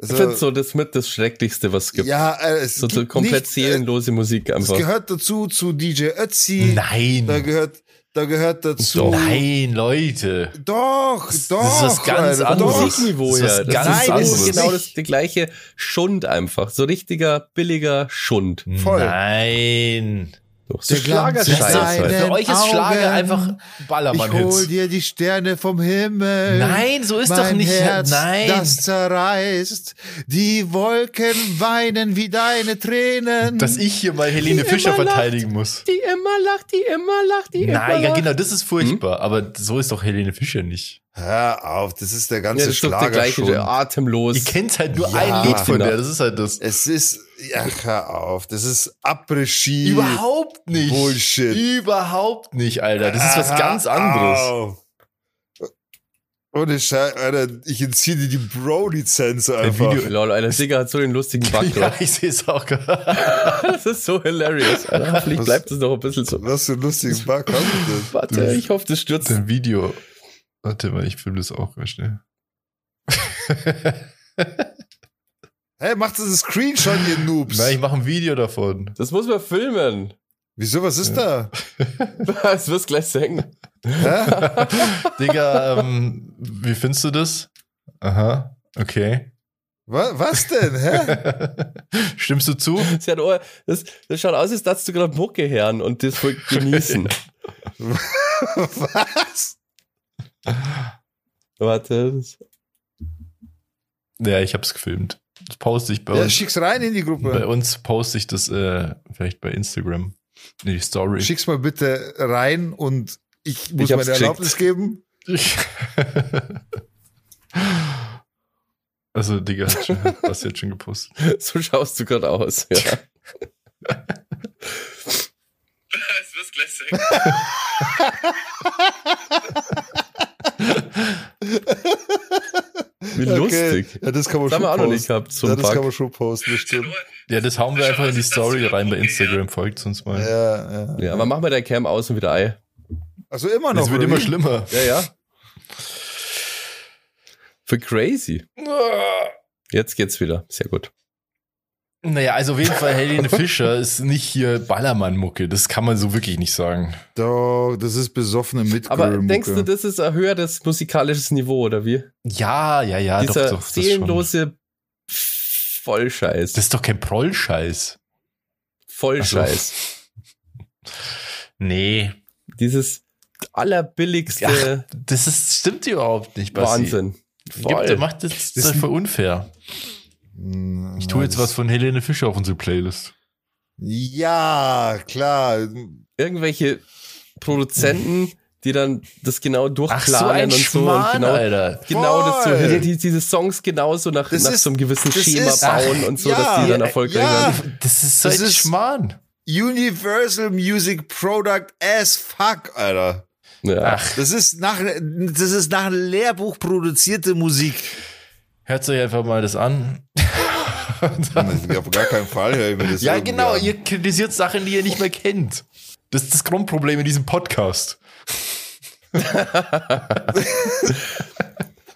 Speaker 1: Ich finde so das mit das Schrecklichste, was es gibt.
Speaker 3: Ja, äh, es
Speaker 1: so, so
Speaker 3: gibt
Speaker 1: komplett
Speaker 3: nicht, äh,
Speaker 1: seelenlose Musik einfach.
Speaker 3: gehört dazu zu DJ Ötzi.
Speaker 2: Nein.
Speaker 3: Da gehört, da gehört dazu.
Speaker 1: Doch.
Speaker 2: Nein, Leute.
Speaker 3: Doch,
Speaker 2: Das-
Speaker 3: doch.
Speaker 2: das ist was ganz anderes.
Speaker 3: doch.
Speaker 1: Musikniveau
Speaker 2: Das ist.
Speaker 1: Das
Speaker 2: ganz
Speaker 3: Nein,
Speaker 1: das
Speaker 3: ist
Speaker 1: genau das die gleiche Schund einfach. So richtiger, billiger Schund.
Speaker 3: Voll.
Speaker 2: Nein.
Speaker 1: Doch, so
Speaker 3: Der Glanz
Speaker 1: Schlagerscheiß
Speaker 3: in seinen
Speaker 2: Für euch ist Schlager
Speaker 3: Augen.
Speaker 2: einfach
Speaker 3: Ich
Speaker 2: Ballermann-Hits.
Speaker 3: hol dir die Sterne vom Himmel.
Speaker 2: Nein, so ist
Speaker 3: mein
Speaker 2: doch nicht.
Speaker 3: Herz,
Speaker 2: Nein.
Speaker 3: Das zerreißt. Die Wolken weinen wie deine Tränen.
Speaker 2: Dass ich hier mal Helene
Speaker 1: Die
Speaker 2: Fischer
Speaker 1: immer lacht.
Speaker 2: verteidigen muss.
Speaker 1: Die immer lacht, die immer lacht, die immer
Speaker 2: Nein, ja,
Speaker 1: lacht.
Speaker 2: genau, das ist furchtbar. Aber so ist doch Helene Fischer nicht.
Speaker 3: Hör auf, das ist der
Speaker 1: Ja,
Speaker 3: ganze
Speaker 1: das ist doch der
Speaker 3: Schlager
Speaker 1: gleiche,
Speaker 3: schon.
Speaker 1: atemlos.
Speaker 2: Ihr kennt halt nur
Speaker 3: Ja,
Speaker 2: ein Lied von
Speaker 1: genau.
Speaker 2: der, das ist halt das.
Speaker 3: Es ist, Ja, hör auf. Das ist Après-Ski.
Speaker 2: Überhaupt nicht.
Speaker 3: Bullshit.
Speaker 2: Überhaupt nicht, Alter. Das ist was
Speaker 3: Hör
Speaker 2: ganz anderes.
Speaker 3: Ohne Scheiß, Alter, ich entziehe dir die Bro-Lizenz einfach.
Speaker 2: Video-
Speaker 1: Lol, Alter, Digga hat so den lustigen Bug.
Speaker 2: Ja, ich sehe es auch gerade.
Speaker 1: Das ist so hilarious. Alter. Hoffentlich
Speaker 3: Was-
Speaker 1: bleibt es noch ein bisschen so.
Speaker 3: Was für ein lustigen Bug hast du denn?
Speaker 1: Warte, ich hoffe, das stürzt.
Speaker 2: Ein Video. Warte mal, ich filme das auch mal schnell.
Speaker 3: Hä, macht das ein Screenshot, ihr Noobs?
Speaker 2: Nein, ich mache ein Video davon.
Speaker 1: Das muss man filmen.
Speaker 3: Wieso, was ist da?
Speaker 1: Das wirst gleich singen.
Speaker 3: Hä?
Speaker 2: Digga, ähm, wie findest du das? Aha, okay.
Speaker 3: Was, was denn? Hä?
Speaker 2: Stimmst du zu?
Speaker 1: Sie hat Ohr, das, das schaut aus, als darfst du gerade Mucke hören und das voll genießen.
Speaker 3: was?
Speaker 1: Warte.
Speaker 2: Ja, ich hab's gefilmt. Das poste ich bei
Speaker 3: Ja,
Speaker 2: uns.
Speaker 3: schick's rein in die
Speaker 2: Bei
Speaker 3: Gruppe.
Speaker 2: uns poste ich das äh, vielleicht bei Instagram. In die Story.
Speaker 3: Schick's mal bitte rein und ich muss
Speaker 1: Ich
Speaker 3: meine
Speaker 1: geschickt.
Speaker 3: Erlaubnis geben.
Speaker 2: also, Digga, hast schon- hast du jetzt schon gepostet.
Speaker 1: so schaust du gerade aus. Ja. Das wirst gleich singen. Wie lustig.
Speaker 3: Ja, das kann man
Speaker 1: Das haben
Speaker 3: schon
Speaker 1: wir auch noch nicht
Speaker 3: posten.
Speaker 1: gehabt, so
Speaker 3: ja, das kann
Speaker 1: Bug.
Speaker 3: man schon posten, das stimmt.
Speaker 2: Ja, das hauen wir einfach in die Story rein bei Instagram. Folgt uns mal.
Speaker 3: Ja, ja.
Speaker 1: Ja, aber machen wir der Cam aus und wieder Ei.
Speaker 3: Also immer noch.
Speaker 2: Das wird immer
Speaker 3: wie?
Speaker 2: schlimmer.
Speaker 1: Ja, ja. Für crazy. Jetzt geht's wieder. Sehr gut.
Speaker 2: Naja, also auf jeden Fall, Helene Fischer ist nicht hier Ballermann-Mucke. Das kann man so wirklich nicht sagen.
Speaker 3: Doch, das ist besoffene mit
Speaker 1: Aber denkst du, das ist ein höheres musikalisches Niveau, oder wie?
Speaker 2: Ja, ja, ja,
Speaker 1: Dieser
Speaker 2: doch, doch.
Speaker 1: Seelenlose Vollscheiß.
Speaker 2: das ist doch kein Prollscheiß.
Speaker 1: Vollscheiß.
Speaker 2: Nee.
Speaker 1: Dieses allerbilligste
Speaker 2: Das ist, stimmt überhaupt nicht, Basti.
Speaker 1: Wahnsinn.
Speaker 2: Gibt, der
Speaker 1: Voll.
Speaker 2: macht das, das ist voll unfair. Ich tue jetzt was von Helene Fischer auf unsere Playlist.
Speaker 3: Ja, klar.
Speaker 1: Irgendwelche Produzenten, die dann das genau durchplanen und so. Und genau,
Speaker 2: Alter.
Speaker 1: genau das so,
Speaker 3: Voll.
Speaker 1: die, diese Songs genauso nach,
Speaker 3: Das
Speaker 1: nach
Speaker 3: ist-
Speaker 1: so einem gewissen Schema
Speaker 3: ist-
Speaker 1: bauen und so,
Speaker 3: ja,
Speaker 1: dass die dann erfolgreich
Speaker 3: ja.
Speaker 1: werden.
Speaker 2: Das ist so
Speaker 3: Das
Speaker 2: ein
Speaker 3: ist-
Speaker 2: Schmarrn.
Speaker 3: Universal Music Product as fuck, Alter.
Speaker 1: Ja.
Speaker 2: Ach,
Speaker 3: Das ist nach, das ist nach einem Lehrbuch produzierte Musik.
Speaker 2: Hört euch einfach mal das an. Und dann-
Speaker 3: Auf gar keinen Fall höre ich mir das
Speaker 2: ja, genau,
Speaker 3: an.
Speaker 2: ihr kritisiert Sachen, die ihr nicht mehr kennt. Das ist das Grundproblem in diesem Podcast.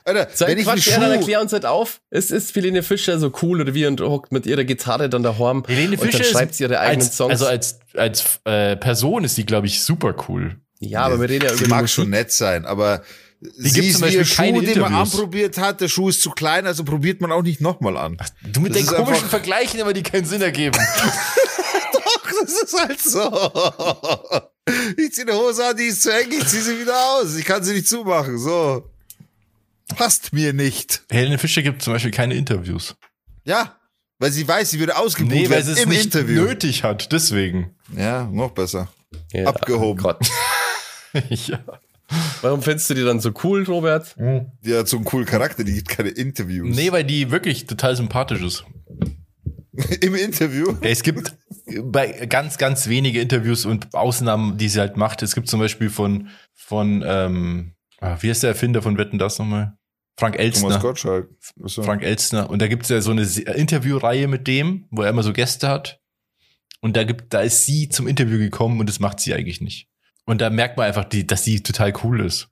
Speaker 3: Alter,
Speaker 1: Sag
Speaker 3: wenn ich
Speaker 1: Quatsch, ja, dann erklär uns halt auf. Ist, ist Helene Fischer so cool oder wie und hockt mit ihrer Gitarre dann daheim
Speaker 2: Helene
Speaker 1: und
Speaker 2: Fischer
Speaker 1: dann schreibt
Speaker 2: ist
Speaker 1: sie ihre eigenen
Speaker 2: als,
Speaker 1: Songs.
Speaker 2: Also als, als äh, Person ist die, glaube ich, super cool.
Speaker 1: ja, aber wir reden ja
Speaker 3: sie
Speaker 1: über die
Speaker 3: mag
Speaker 1: Musik.
Speaker 3: schon nett sein, aber sie
Speaker 2: gibt
Speaker 3: ist
Speaker 2: zum
Speaker 3: wie
Speaker 2: Beispiel
Speaker 3: ein Schuh, den man
Speaker 2: Interviews.
Speaker 3: anprobiert hat. Der Schuh ist zu klein, also probiert man auch nicht nochmal an.
Speaker 2: Du mit
Speaker 3: Das ist
Speaker 2: komischen Vergleichen immer, die keinen Sinn ergeben.
Speaker 3: Ach, das ist halt so. Ich ziehe eine Hose an, die ist zu eng, ich ziehe sie wieder aus. Ich kann sie nicht zumachen. So. Passt mir nicht.
Speaker 2: Helene Fischer gibt zum Beispiel keine Interviews.
Speaker 3: Ja, weil sie weiß, sie würde ausgebucht
Speaker 2: Nee, weil sie es
Speaker 3: im
Speaker 2: nicht
Speaker 3: Interview.
Speaker 2: nötig hat, deswegen.
Speaker 3: Ja, noch besser.
Speaker 1: Ja,
Speaker 3: Abgehoben.
Speaker 1: Gott.
Speaker 2: ja.
Speaker 1: Warum findest du die dann so cool, Robert?
Speaker 3: Die hat so einen coolen Charakter, die gibt keine Interviews.
Speaker 2: Nee, weil die wirklich total sympathisch ist.
Speaker 3: Im Interview.
Speaker 2: Es gibt bei ganz, ganz wenige Interviews und Ausnahmen, die sie halt macht. Es gibt zum Beispiel von, von ähm, ah, wie heißt der Erfinder von Wetten das nochmal? Frank
Speaker 3: Thomas
Speaker 2: Elstner.
Speaker 3: Gottschalk. Achso.
Speaker 2: Frank Elstner. Und da gibt es ja so eine Interviewreihe mit dem, wo er immer so Gäste hat. Und da gibt, da ist sie zum Interview gekommen und das macht sie eigentlich nicht. Und da merkt man einfach, die, dass sie total cool ist.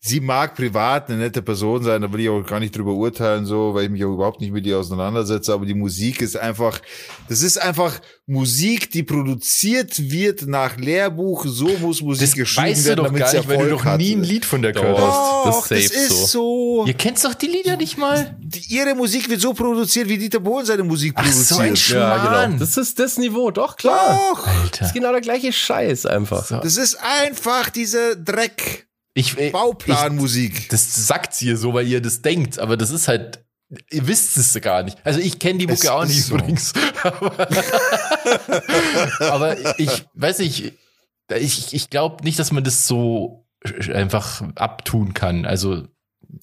Speaker 3: Sie mag privat eine nette Person sein, da will ich auch gar nicht drüber urteilen, so, weil ich mich auch überhaupt nicht mit ihr auseinandersetze. Aber die Musik ist einfach, das ist einfach Musik, die produziert wird nach Lehrbuch. So muss Musik
Speaker 2: Das
Speaker 3: geschrieben
Speaker 2: weißt du
Speaker 3: werden,
Speaker 2: doch
Speaker 3: damit
Speaker 2: gar
Speaker 3: sie
Speaker 2: nicht, weil du
Speaker 3: Erfolg
Speaker 2: doch
Speaker 3: hat.
Speaker 2: nie ein Lied von der gehört hast.
Speaker 3: Doch,
Speaker 1: Das
Speaker 3: das,
Speaker 1: ist
Speaker 3: so.
Speaker 2: Ihr kennt doch die Lieder nicht mal.
Speaker 3: Die, ihre Musik wird so produziert, wie Dieter Bohlen seine Musik
Speaker 2: Ach, so ein
Speaker 3: produziert.
Speaker 2: Sch- Schmarrn.
Speaker 1: Das ist das Niveau, doch, klar.
Speaker 3: Doch,
Speaker 1: Das
Speaker 2: Alter.
Speaker 1: ist genau der gleiche Scheiß einfach.
Speaker 2: So.
Speaker 3: das ist einfach diese Dreck.
Speaker 2: Ich, ich,
Speaker 3: Bauplanmusik.
Speaker 2: das sagt sie so, weil ihr das denkt, aber das ist halt, ihr wisst es gar nicht. Also ich kenne die
Speaker 3: Es
Speaker 2: Mucke auch nicht
Speaker 3: so.
Speaker 2: übrigens. Aber, aber ich weiß nicht, ich, ich glaube nicht, dass man das so einfach abtun kann. Also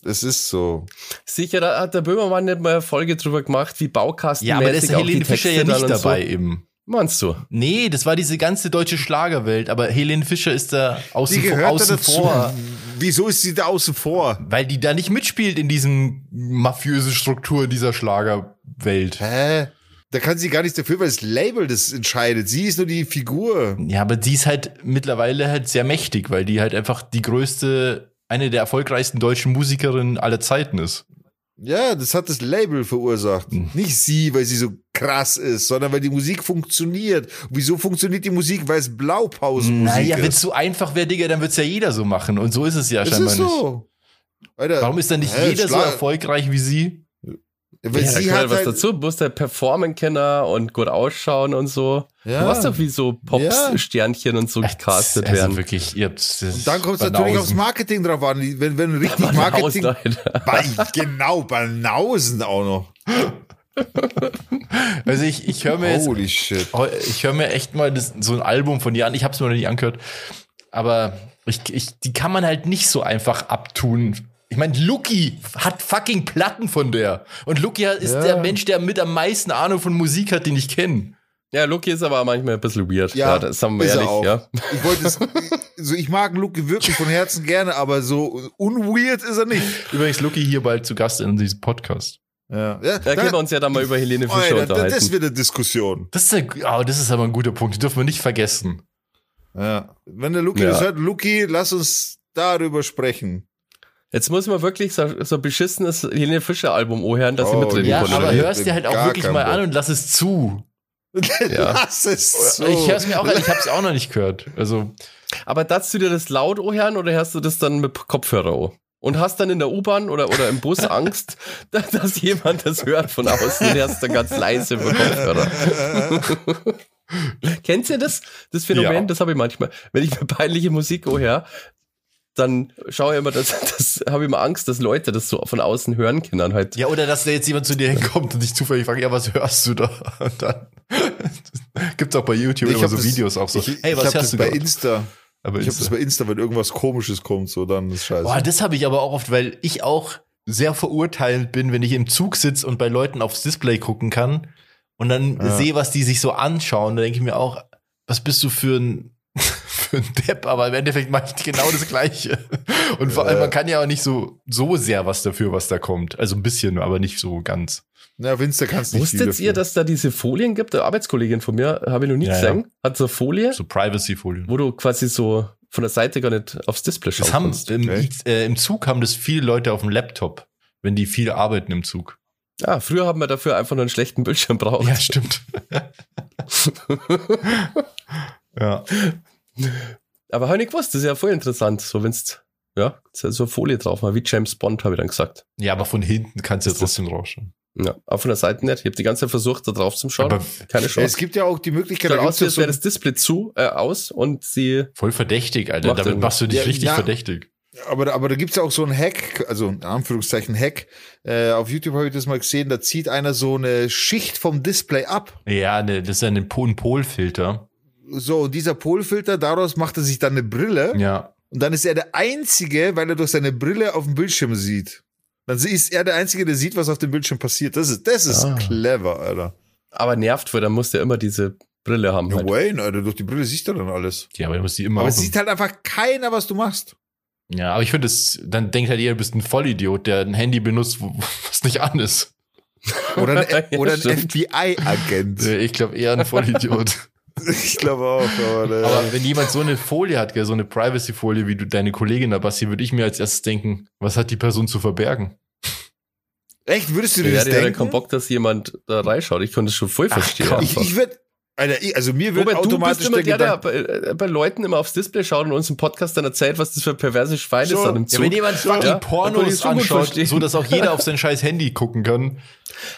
Speaker 3: Es ist so.
Speaker 1: Sicher, da hat der Böhmermann nicht mal eine Folge drüber gemacht, wie Baukasten
Speaker 2: Ja, aber da ist
Speaker 1: auch die
Speaker 2: Helene Fischer ja nicht dabei
Speaker 1: So.
Speaker 2: eben.
Speaker 1: Meinst du?
Speaker 2: Nee, das war diese ganze deutsche Schlagerwelt, aber Helene Fischer ist da außen,
Speaker 3: Die
Speaker 2: vor,
Speaker 3: gehört da
Speaker 2: außen
Speaker 3: dazu.
Speaker 2: vor.
Speaker 3: Wieso ist sie da außen vor?
Speaker 2: Weil die da nicht mitspielt in diesen mafiöse Struktur dieser Schlagerwelt.
Speaker 3: Hä? Da kann sie gar nichts dafür, weil das Label das entscheidet. Sie ist nur die Figur.
Speaker 2: Ja, aber die ist halt mittlerweile halt sehr mächtig, weil die halt einfach die größte, eine der erfolgreichsten deutschen Musikerinnen aller Zeiten ist.
Speaker 3: Ja, das hat das Label verursacht.
Speaker 2: Hm.
Speaker 3: Nicht sie, weil sie so krass ist, sondern weil die Musik funktioniert. Und wieso funktioniert die Musik? Weil es Blaupausenmusik
Speaker 2: Naja, wenn es
Speaker 3: ist.
Speaker 2: so einfach wäre, Digga, dann wird's ja jeder so machen. Und so ist es ja
Speaker 3: Es
Speaker 2: scheinbar
Speaker 3: ist
Speaker 2: nicht.
Speaker 3: so. Alter,
Speaker 2: Warum ist dann nicht
Speaker 3: Hä,
Speaker 2: jeder so
Speaker 3: Schlag-
Speaker 2: erfolgreich wie sie?
Speaker 3: Weil
Speaker 1: ja, da
Speaker 3: sie
Speaker 1: gehört
Speaker 3: hat
Speaker 1: was
Speaker 3: halt,
Speaker 1: dazu. Muss der performen können und gut ausschauen und so.
Speaker 3: Ja.
Speaker 1: Du weißt doch, wie so
Speaker 3: Ja.
Speaker 1: Pops-Sternchen und so gecastet
Speaker 2: also
Speaker 1: werden.
Speaker 2: wirklich, ihr habt
Speaker 3: Und dann kommt es natürlich aufs Marketing drauf an. Wenn, wenn richtig Marketing.
Speaker 1: Banausen.
Speaker 3: Bei, genau, Banausen auch noch.
Speaker 2: Also ich, ich höre mir jetzt
Speaker 3: Holy shit.
Speaker 2: Ich höre mir echt mal das, so ein Album von dir an. Ich habe es mir noch nicht angehört. Aber ich, ich, die kann man halt nicht so einfach abtun. Ich meine, Lucky hat fucking Platten von der. Und Lucky ist
Speaker 3: Ja.
Speaker 2: der Mensch, der mit am meisten Ahnung von Musik hat, den ich kenne.
Speaker 1: Ja, Lucky ist aber manchmal ein bisschen weird.
Speaker 3: Ja,
Speaker 1: Ja, das sagen wir
Speaker 3: ist er
Speaker 1: ehrlich,
Speaker 3: auch.
Speaker 1: ja.
Speaker 3: Ich wollte es, so ich mag Luke wirklich von Herzen gerne, aber so unweird ist er nicht.
Speaker 2: Übrigens, Lucky hier bald zu Gast in diesem Podcast.
Speaker 3: Ja, ja
Speaker 1: Da können wir uns ja dann mal über Helene Fischer
Speaker 3: Alter,
Speaker 1: unterhalten.
Speaker 3: das wird eine Diskussion.
Speaker 2: Das ist, ja, oh, das ist aber ein guter Punkt. Die dürfen wir nicht vergessen.
Speaker 3: Ja. Wenn der Luki
Speaker 1: Ja.
Speaker 3: das hört, Luki, lass uns darüber sprechen.
Speaker 1: Jetzt muss man wirklich so, so ein beschissenes Helene Fischer Album anhören, dass sie
Speaker 3: Oh,
Speaker 1: mitreden
Speaker 2: Ja,
Speaker 3: Boah,
Speaker 1: konnte.
Speaker 2: aber hörst dir halt auch wirklich mal
Speaker 3: Bock.
Speaker 2: an und lass es zu.
Speaker 1: Ja.
Speaker 3: Lass es so.
Speaker 2: Ich höre es mir auch an, ich habe es auch noch nicht gehört. Also,
Speaker 1: Aber darfst du dir das laut anhören oder hörst du das dann mit Kopfhörer an? Und hast dann in der U-Bahn oder, oder im Bus Angst, dass, jemand das hört von außen und hörst dann ganz leise über Kopfhörer. Kennst ihr das? Das Phänomen,
Speaker 2: Ja.
Speaker 1: das habe ich manchmal. Wenn ich mir peinliche Musik höre, dann schaue ich immer, das, das habe ich immer Angst, dass Leute das so von außen hören können halt.
Speaker 2: Ja, oder dass da jetzt jemand zu dir hinkommt und dich zufällig fragt, ja, was hörst du da? Und dann gibt's auch bei YouTube
Speaker 3: Ich
Speaker 2: immer so
Speaker 3: das-
Speaker 2: Videos auch so.
Speaker 3: Ich,
Speaker 2: hey,
Speaker 3: ich
Speaker 2: was
Speaker 3: hab
Speaker 2: hörst
Speaker 3: das
Speaker 2: du
Speaker 3: bei? Insta.
Speaker 2: Aber
Speaker 3: Ich habe das bei Insta, wenn irgendwas Komisches kommt, so dann ist scheiße.
Speaker 2: Boah, das habe ich aber auch oft, weil ich auch sehr verurteilend bin, wenn ich im Zug sitze und bei Leuten aufs Display gucken kann und dann
Speaker 3: Ja.
Speaker 2: sehe, was die sich so anschauen. Da denke ich mir auch, was bist du für ein, für ein Depp? Aber im Endeffekt mache ich genau das Gleiche. Und vor allem,
Speaker 3: Ja.
Speaker 2: man kann ja auch nicht so, so sehr was dafür, was da kommt. Also ein bisschen, aber nicht so ganz.
Speaker 3: Na, Insta kannst nicht
Speaker 1: Wusstet ihr, dass da diese Folien gibt? Eine Arbeitskollegin von mir, habe ich noch nie
Speaker 2: Ja,
Speaker 1: gesehen, hat so eine Folie,
Speaker 2: So Privacy-Folien.
Speaker 1: wo du quasi so von der Seite gar nicht aufs Display schauen
Speaker 2: Das haben,
Speaker 1: kannst.
Speaker 2: im, äh, Im Zug haben das viele Leute auf dem Laptop, wenn die viel arbeiten im Zug.
Speaker 1: Ah, früher haben wir dafür einfach nur einen schlechten Bildschirm braucht.
Speaker 2: Ja, stimmt. ja.
Speaker 1: Aber habe ich nicht gewusst, das ist ja voll interessant. So, wenn's, ja, so eine Folie drauf mal, wie James Bond, habe ich dann gesagt.
Speaker 2: ja, aber von hinten kannst du ja trotzdem rausschauen.
Speaker 1: Ja, auch von der Seite nicht. Ich habe die ganze Zeit versucht, da drauf zu schauen.
Speaker 2: Aber
Speaker 1: Keine Chance.
Speaker 3: es gibt ja auch die Möglichkeit, da
Speaker 1: aus, als
Speaker 3: so
Speaker 1: wäre das Display zu, äh, aus und sie,
Speaker 2: Voll verdächtig, Alter.
Speaker 1: Macht
Speaker 2: Damit machst du dich
Speaker 3: Ja,
Speaker 2: richtig
Speaker 3: ja.
Speaker 2: verdächtig.
Speaker 3: Aber, aber da gibt's ja auch so einen Hack, also in Anführungszeichen Hack. Äh, auf YouTube habe ich das mal gesehen, da zieht einer so eine Schicht vom Display ab.
Speaker 2: Ja, ne, das ist ja ein Po- ein Polfilter.
Speaker 3: So, dieser Polfilter, daraus macht er sich dann eine Brille.
Speaker 2: Ja.
Speaker 3: Und dann ist er der Einzige, weil er durch seine Brille auf dem Bildschirm sieht. Dann ist er der Einzige, der sieht, was auf dem Bildschirm passiert. Das ist, das ist
Speaker 1: Ah.
Speaker 3: clever, Alter.
Speaker 1: aber nervt, weil dann musst du ja immer diese Brille haben.
Speaker 3: Ja,
Speaker 1: Halt.
Speaker 3: Wayne, Alter, durch die Brille siehst du dann alles.
Speaker 2: Ja, aber du musst die immer
Speaker 3: Aber es sieht halt einfach keiner, was du machst.
Speaker 2: Ja, aber ich finde es, dann denkt halt jeder, du bist ein Vollidiot, der ein Handy benutzt, wo, was nicht an ist.
Speaker 3: Oder ein,
Speaker 1: Ja,
Speaker 3: oder ein. FBI-Agent.
Speaker 2: Ich glaube eher ein Vollidiot.
Speaker 3: Ich glaube auch, aber, äh,
Speaker 2: aber wenn jemand so eine Folie hat, gell, so eine Privacy-Folie wie du deine Kollegin da, Basti, würde ich mir als erstes denken, was hat die Person zu verbergen?
Speaker 3: echt, würdest du dir
Speaker 1: Ja,
Speaker 3: das
Speaker 1: der hat
Speaker 3: denken?
Speaker 1: keinen Bock, dass jemand da reinschaut. Ich konnte es schon voll verstehen.
Speaker 2: komm.
Speaker 3: Ich, ich würde, Alter, ich, also mir wird
Speaker 1: Robert, du bist
Speaker 3: automatisch
Speaker 1: immer
Speaker 3: der
Speaker 1: der, der bei, äh, bei Leuten immer aufs Display schaut und uns im Podcast dann erzählt, was das für perverse Schweine
Speaker 3: So.
Speaker 1: ist im
Speaker 2: Ja,
Speaker 1: Zug.
Speaker 2: wenn jemand fucking
Speaker 1: Ja,
Speaker 2: Pornos
Speaker 1: gut
Speaker 2: anschaut, so dass auch jeder auf sein scheiß Handy gucken kann.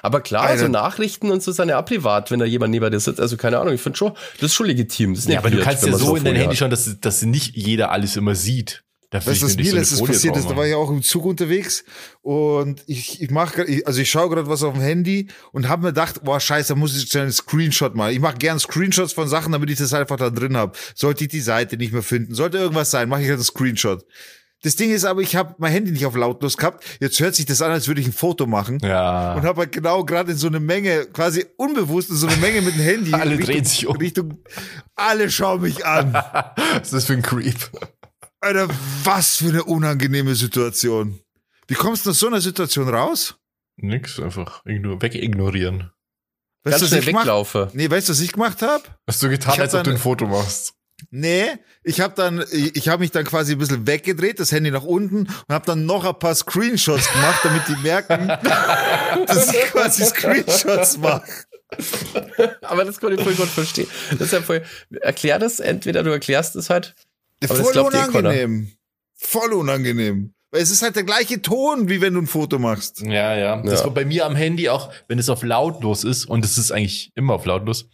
Speaker 1: Aber klar,
Speaker 3: Alter.
Speaker 1: so Nachrichten und so sind ja auch privat, wenn da jemand neben dir sitzt. Also keine Ahnung, ich finde schon, das ist schon legitim. Ist
Speaker 2: Ja, aber du
Speaker 1: weird,
Speaker 2: kannst
Speaker 1: wenn
Speaker 2: ja so in dein Handy schauen, dass, dass nicht jeder alles immer sieht.
Speaker 3: Was
Speaker 2: will ich
Speaker 3: mir letztens
Speaker 2: Folie
Speaker 3: passiert ist? Da war ich auch im Zug unterwegs und ich, ich mache, also ich schaue gerade was auf dem Handy und habe mir gedacht, boah, scheiße, da muss ich schnell einen Screenshot machen. Ich mache gern Screenshots von Sachen, damit ich das einfach da drin habe. Sollte ich die Seite nicht mehr finden, sollte irgendwas sein, mache ich halt einen Screenshot. Das Ding ist aber, ich habe mein Handy nicht auf lautlos gehabt. Jetzt hört sich das an, als würde ich ein Foto machen.
Speaker 2: Ja.
Speaker 3: Und habe halt genau gerade in so eine Menge, quasi unbewusst in so eine Menge mit dem Handy.
Speaker 2: Alle
Speaker 3: Richtung,
Speaker 2: drehen sich um.
Speaker 3: Richtung, alle schauen mich an.
Speaker 2: Was ist das für ein Creep?
Speaker 3: Alter, was für eine unangenehme Situation. Wie kommst du aus so einer Situation raus?
Speaker 2: Nix, einfach igno- wegignorieren.
Speaker 3: Weißt
Speaker 1: Ganz
Speaker 3: du, was
Speaker 1: schnell
Speaker 3: gemacht?
Speaker 1: weglaufe.
Speaker 3: Nee, weißt du, was ich gemacht habe?
Speaker 2: Hast du getan,
Speaker 3: Ich hab
Speaker 2: als ob du ein Foto machst?
Speaker 3: Nee, ich habe dann, ich, ich habe mich dann quasi ein bisschen weggedreht, das Handy nach unten und habe dann noch ein paar Screenshots gemacht, damit die merken, dass ich quasi Screenshots mache.
Speaker 1: Aber das kann ich voll gut verstehen. Das ist ja voll, erklär das, entweder du erklärst es halt. Aber
Speaker 3: Voll
Speaker 1: eh
Speaker 3: unangenehm. Voll unangenehm. Weil es ist halt der gleiche Ton, wie wenn du ein Foto machst.
Speaker 2: Ja, ja. Das
Speaker 1: Ja.
Speaker 2: war bei mir am Handy auch, wenn es auf lautlos ist, und es ist eigentlich immer auf lautlos,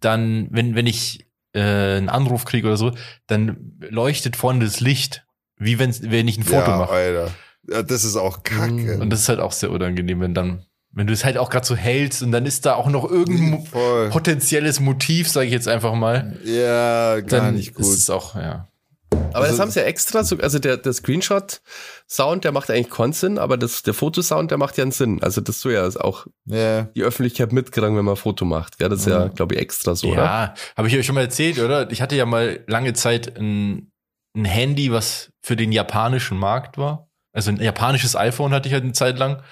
Speaker 2: dann, wenn, wenn ich äh, einen Anruf kriege oder so, dann leuchtet vorne das Licht, wie wenn's, wenn ich ein Foto
Speaker 3: ja,
Speaker 2: mache.
Speaker 3: Alter. Ja, das ist auch kacke.
Speaker 2: Und das ist halt auch sehr unangenehm, wenn dann, wenn du es halt auch gerade so hältst und dann ist da auch noch irgendein
Speaker 3: Voll.
Speaker 2: potenzielles Motiv, sage ich jetzt einfach mal.
Speaker 3: Ja, gar
Speaker 2: Dann
Speaker 3: nicht
Speaker 2: ist
Speaker 3: gut.
Speaker 2: es auch, ja.
Speaker 1: Aber das
Speaker 3: Also-
Speaker 1: haben sie ja extra, so, also der, der Screenshot-Sound, der macht eigentlich keinen Sinn, aber das, der Fotosound, der macht ja einen Sinn. Also das soll ja auch
Speaker 3: Ja.
Speaker 1: die Öffentlichkeit mitkriegen, wenn man ein Foto macht. Ja, das ist ja, glaube ich, extra so, oder?
Speaker 2: Ja, habe ich euch schon mal erzählt, oder? Ich hatte ja mal lange Zeit ein, ein Handy, was für den japanischen Markt war. Also ein japanisches iPhone hatte ich halt eine Zeit lang.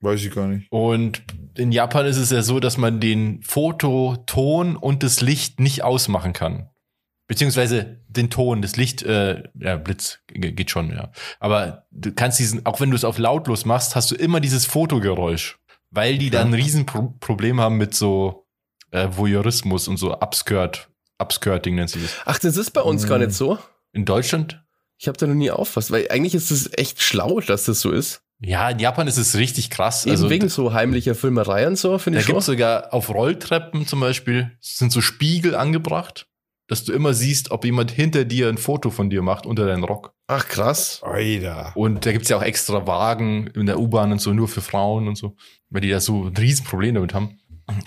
Speaker 3: Weiß ich gar nicht.
Speaker 2: Und in Japan ist es ja so, dass man den Fototon und das Licht nicht ausmachen kann. Beziehungsweise den Ton, das Licht, äh, ja, Blitz ge- geht schon, ja. Aber du kannst diesen, auch wenn du es auf lautlos machst, hast du immer dieses Fotogeräusch. Weil die da ein Riesenproblem haben mit so äh, Voyeurismus und so Upskirt, Upskirting nennt sich das.
Speaker 1: Ach, das ist bei uns gar
Speaker 3: Mhm.
Speaker 1: nicht so.
Speaker 2: In Deutschland?
Speaker 1: Ich habe da noch nie aufpasst, weil eigentlich ist es echt schlau, dass das so ist.
Speaker 2: Ja, in Japan ist es richtig krass.
Speaker 1: Eben
Speaker 2: also,
Speaker 1: wegen so heimlicher Filmerei und so, finde
Speaker 2: Da
Speaker 1: ich
Speaker 2: gibt
Speaker 1: schon.
Speaker 2: es sogar auf Rolltreppen zum Beispiel, sind so Spiegel angebracht, dass du immer siehst, ob jemand hinter dir ein Foto von dir macht unter deinen Rock.
Speaker 1: Ach, krass.
Speaker 3: Alter.
Speaker 2: Und da gibt's ja auch extra Wagen in der U-Bahn und so, nur für Frauen und so, weil die da so ein Riesenproblem damit haben.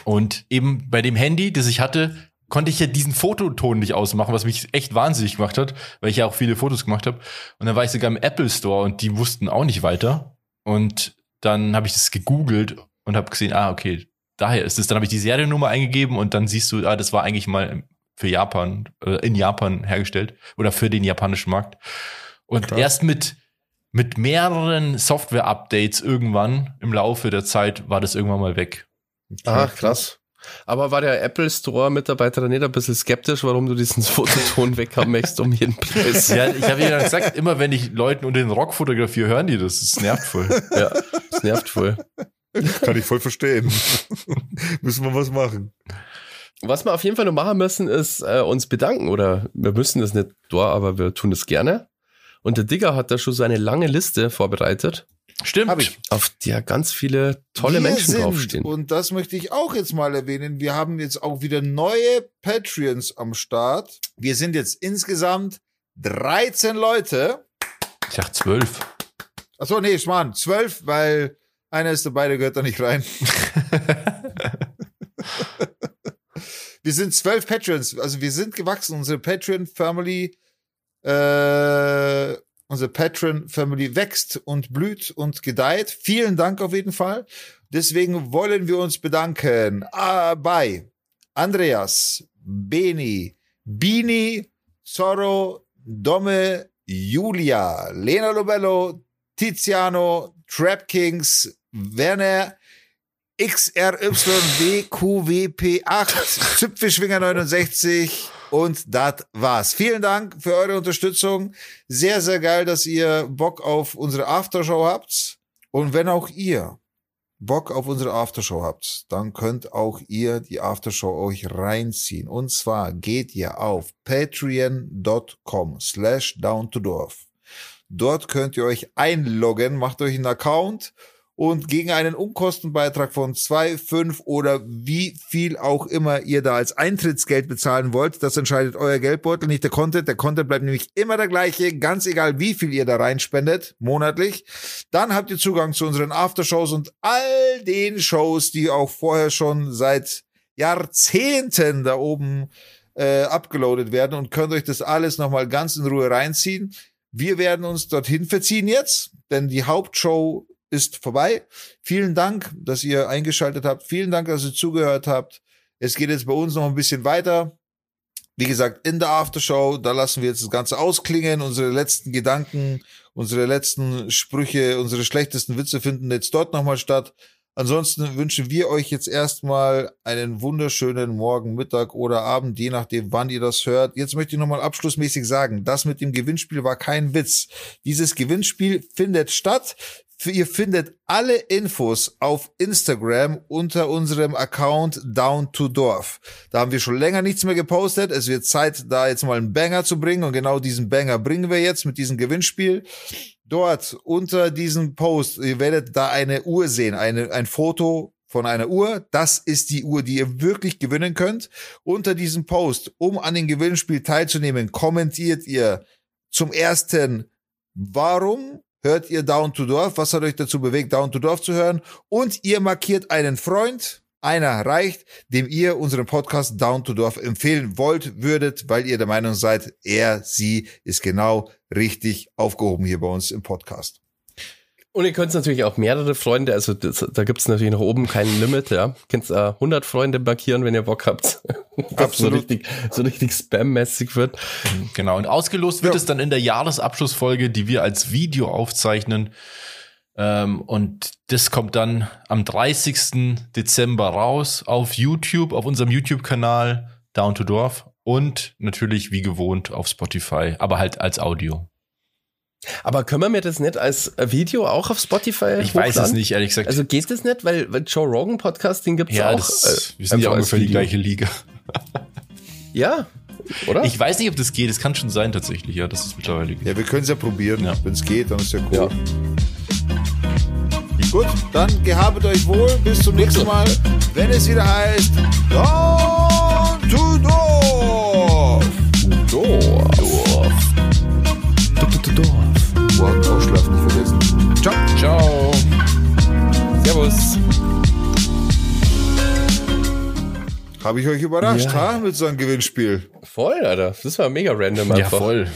Speaker 2: Und eben bei dem Handy, das ich hatte, konnte ich ja diesen Fototon nicht ausmachen, was mich echt wahnsinnig gemacht hat, weil ich ja auch viele Fotos gemacht habe. Und dann war ich sogar im Apple Store und die wussten auch nicht weiter. Und dann habe ich das gegoogelt und habe gesehen, ah, okay, daher ist es. Dann habe ich die Seriennummer eingegeben und dann siehst du, ah, das war eigentlich mal für Japan, äh, in Japan hergestellt oder für den japanischen Markt. Und
Speaker 3: Krass.
Speaker 2: erst mit, mit mehreren Software-Updates irgendwann im Laufe der Zeit war das irgendwann mal weg.
Speaker 1: Ach, krass. Aber war der Apple Store-Mitarbeiter nicht ein bisschen skeptisch, warum du diesen Fototon weghaben möchtest um jeden Preis?
Speaker 2: Ja, ich habe ja gesagt, immer wenn ich Leuten unter den Rock fotografiere, hören die das. Das nervt voll.
Speaker 1: ja, das nervt voll.
Speaker 3: Kann ich voll verstehen. Müssen wir was machen.
Speaker 1: Was wir auf jeden Fall noch machen müssen, ist äh, uns bedanken. Oder wir müssen das nicht da, aber wir tun das gerne. Und der Digger hat da schon so eine lange Liste vorbereitet,
Speaker 2: Stimmt.
Speaker 3: Hab ich.
Speaker 1: auf der ganz viele tolle
Speaker 3: Wir
Speaker 1: Menschen
Speaker 3: sind,
Speaker 1: draufstehen.
Speaker 3: Und das möchte ich auch jetzt mal erwähnen. Wir haben jetzt auch wieder neue Patreons am Start. Wir sind jetzt insgesamt 13 Leute.
Speaker 2: Ich dachte zwölf.
Speaker 3: Achso, nee, Schmarrn, 12, weil einer ist dabei, der gehört da nicht rein. wir sind zwölf Patreons, also wir sind gewachsen. Unsere Patreon-Family, äh, unsere Patreon-Family wächst und blüht und gedeiht. Vielen Dank auf jeden Fall. Deswegen wollen wir uns bedanken äh, bei Andreas, Beni, Bini, Zorro, Domme, Julia, Lena Lobello, Tiziano, Trap Kings, Werner, XRYWQWP8, Züpfelschwinger 69 und das war's. Vielen Dank für eure Unterstützung. Sehr, sehr geil, dass ihr Bock auf unsere Aftershow habt. Und wenn auch ihr Bock auf unsere Aftershow habt, dann könnt auch ihr die Aftershow euch reinziehen. Und zwar geht ihr auf patreon.com slash down to dorf. Dort könnt ihr euch einloggen, macht euch einen Account und gegen einen Unkostenbeitrag von zwei, fünf oder wie viel auch immer ihr da als Eintrittsgeld bezahlen wollt, das entscheidet euer Geldbeutel, nicht der Content. Der Content bleibt nämlich immer der gleiche, ganz egal wie viel ihr da reinspendet, monatlich. Dann habt ihr Zugang zu unseren Aftershows und all den Shows, die auch vorher schon seit Jahrzehnten da oben äh, abgeloadet werden und könnt euch das alles nochmal ganz in Ruhe reinziehen. Wir werden uns dorthin verziehen jetzt, denn die Hauptshow ist vorbei. Vielen Dank, dass ihr eingeschaltet habt. Vielen Dank, dass ihr zugehört habt. Es geht jetzt bei uns noch ein bisschen weiter. Wie gesagt, in der Aftershow, da lassen wir jetzt das Ganze ausklingen. Unsere letzten Gedanken, unsere letzten Sprüche, unsere schlechtesten Witze finden jetzt dort nochmal statt. Ansonsten wünschen wir euch jetzt erstmal einen wunderschönen Morgen, Mittag oder Abend, je nachdem, wann ihr das hört. Jetzt möchte ich nochmal abschlussmäßig sagen, das mit dem Gewinnspiel war kein Witz. Dieses Gewinnspiel findet statt. Ihr findet alle Infos auf Instagram unter unserem Account Down to Dorf. Da haben wir schon länger nichts mehr gepostet. Es wird Zeit, da jetzt mal einen Banger zu bringen. Und genau diesen Banger bringen wir jetzt mit diesem Gewinnspiel. Dort unter diesem Post, ihr werdet da eine Uhr sehen, eine, ein Foto von einer Uhr. Das ist die Uhr, die ihr wirklich gewinnen könnt. Unter diesem Post, um an dem Gewinnspiel teilzunehmen, kommentiert ihr zum ersten, warum hört ihr Down to Dorf? Was hat euch dazu bewegt, Down to Dorf zu hören? Und ihr markiert einen Freund, einer reicht, dem ihr unseren Podcast Down to Dorf empfehlen wollt, würdet, weil ihr der Meinung seid, er, sie ist genau richtig aufgehoben hier bei uns im Podcast.
Speaker 1: Und ihr könnt natürlich auch mehrere Freunde, also das, da gibt es natürlich nach oben kein Limit, ja. Könnt äh, 100 Freunde markieren, wenn ihr Bock habt. Absolut. so richtig, so richtig spam-mäßig wird.
Speaker 2: Genau. Und ausgelost wird ja. es dann in der Jahresabschlussfolge, die wir als Video aufzeichnen. Ähm, und das kommt dann am 30. Dezember raus auf YouTube, auf unserem YouTube-Kanal Down to Dorf und natürlich wie gewohnt auf Spotify, aber halt als Audio.
Speaker 1: Aber können wir mir das nicht als Video auch auf Spotify
Speaker 2: Ich hochladen? weiß es nicht, ehrlich gesagt.
Speaker 1: Also geht das nicht, weil, weil Joe Rogan Podcast, den gibt's
Speaker 2: ja,
Speaker 1: auch.
Speaker 2: Das, äh, wir sind ja ungefähr die gleiche Liga.
Speaker 1: ja, oder?
Speaker 2: Ich weiß nicht, ob das geht. Es kann schon sein tatsächlich, ja, das ist mittlerweile
Speaker 3: geht. Ja, wir können es ja probieren. Ja. Wenn es geht, dann ist ja cool. Ja. Gut, dann gehabet euch wohl. Bis zum nächsten Mal, wenn es wieder heißt Down to Dorf.
Speaker 1: Dorf. Dorf.
Speaker 3: Dorf. Morgen ausschlafen nicht vergessen.
Speaker 1: Ciao. Ciao. Servus.
Speaker 3: Habe ich euch überrascht, ja. ha? Mit so einem Gewinnspiel.
Speaker 1: Voll, Alter. Das war mega random
Speaker 2: einfach. Ja, voll.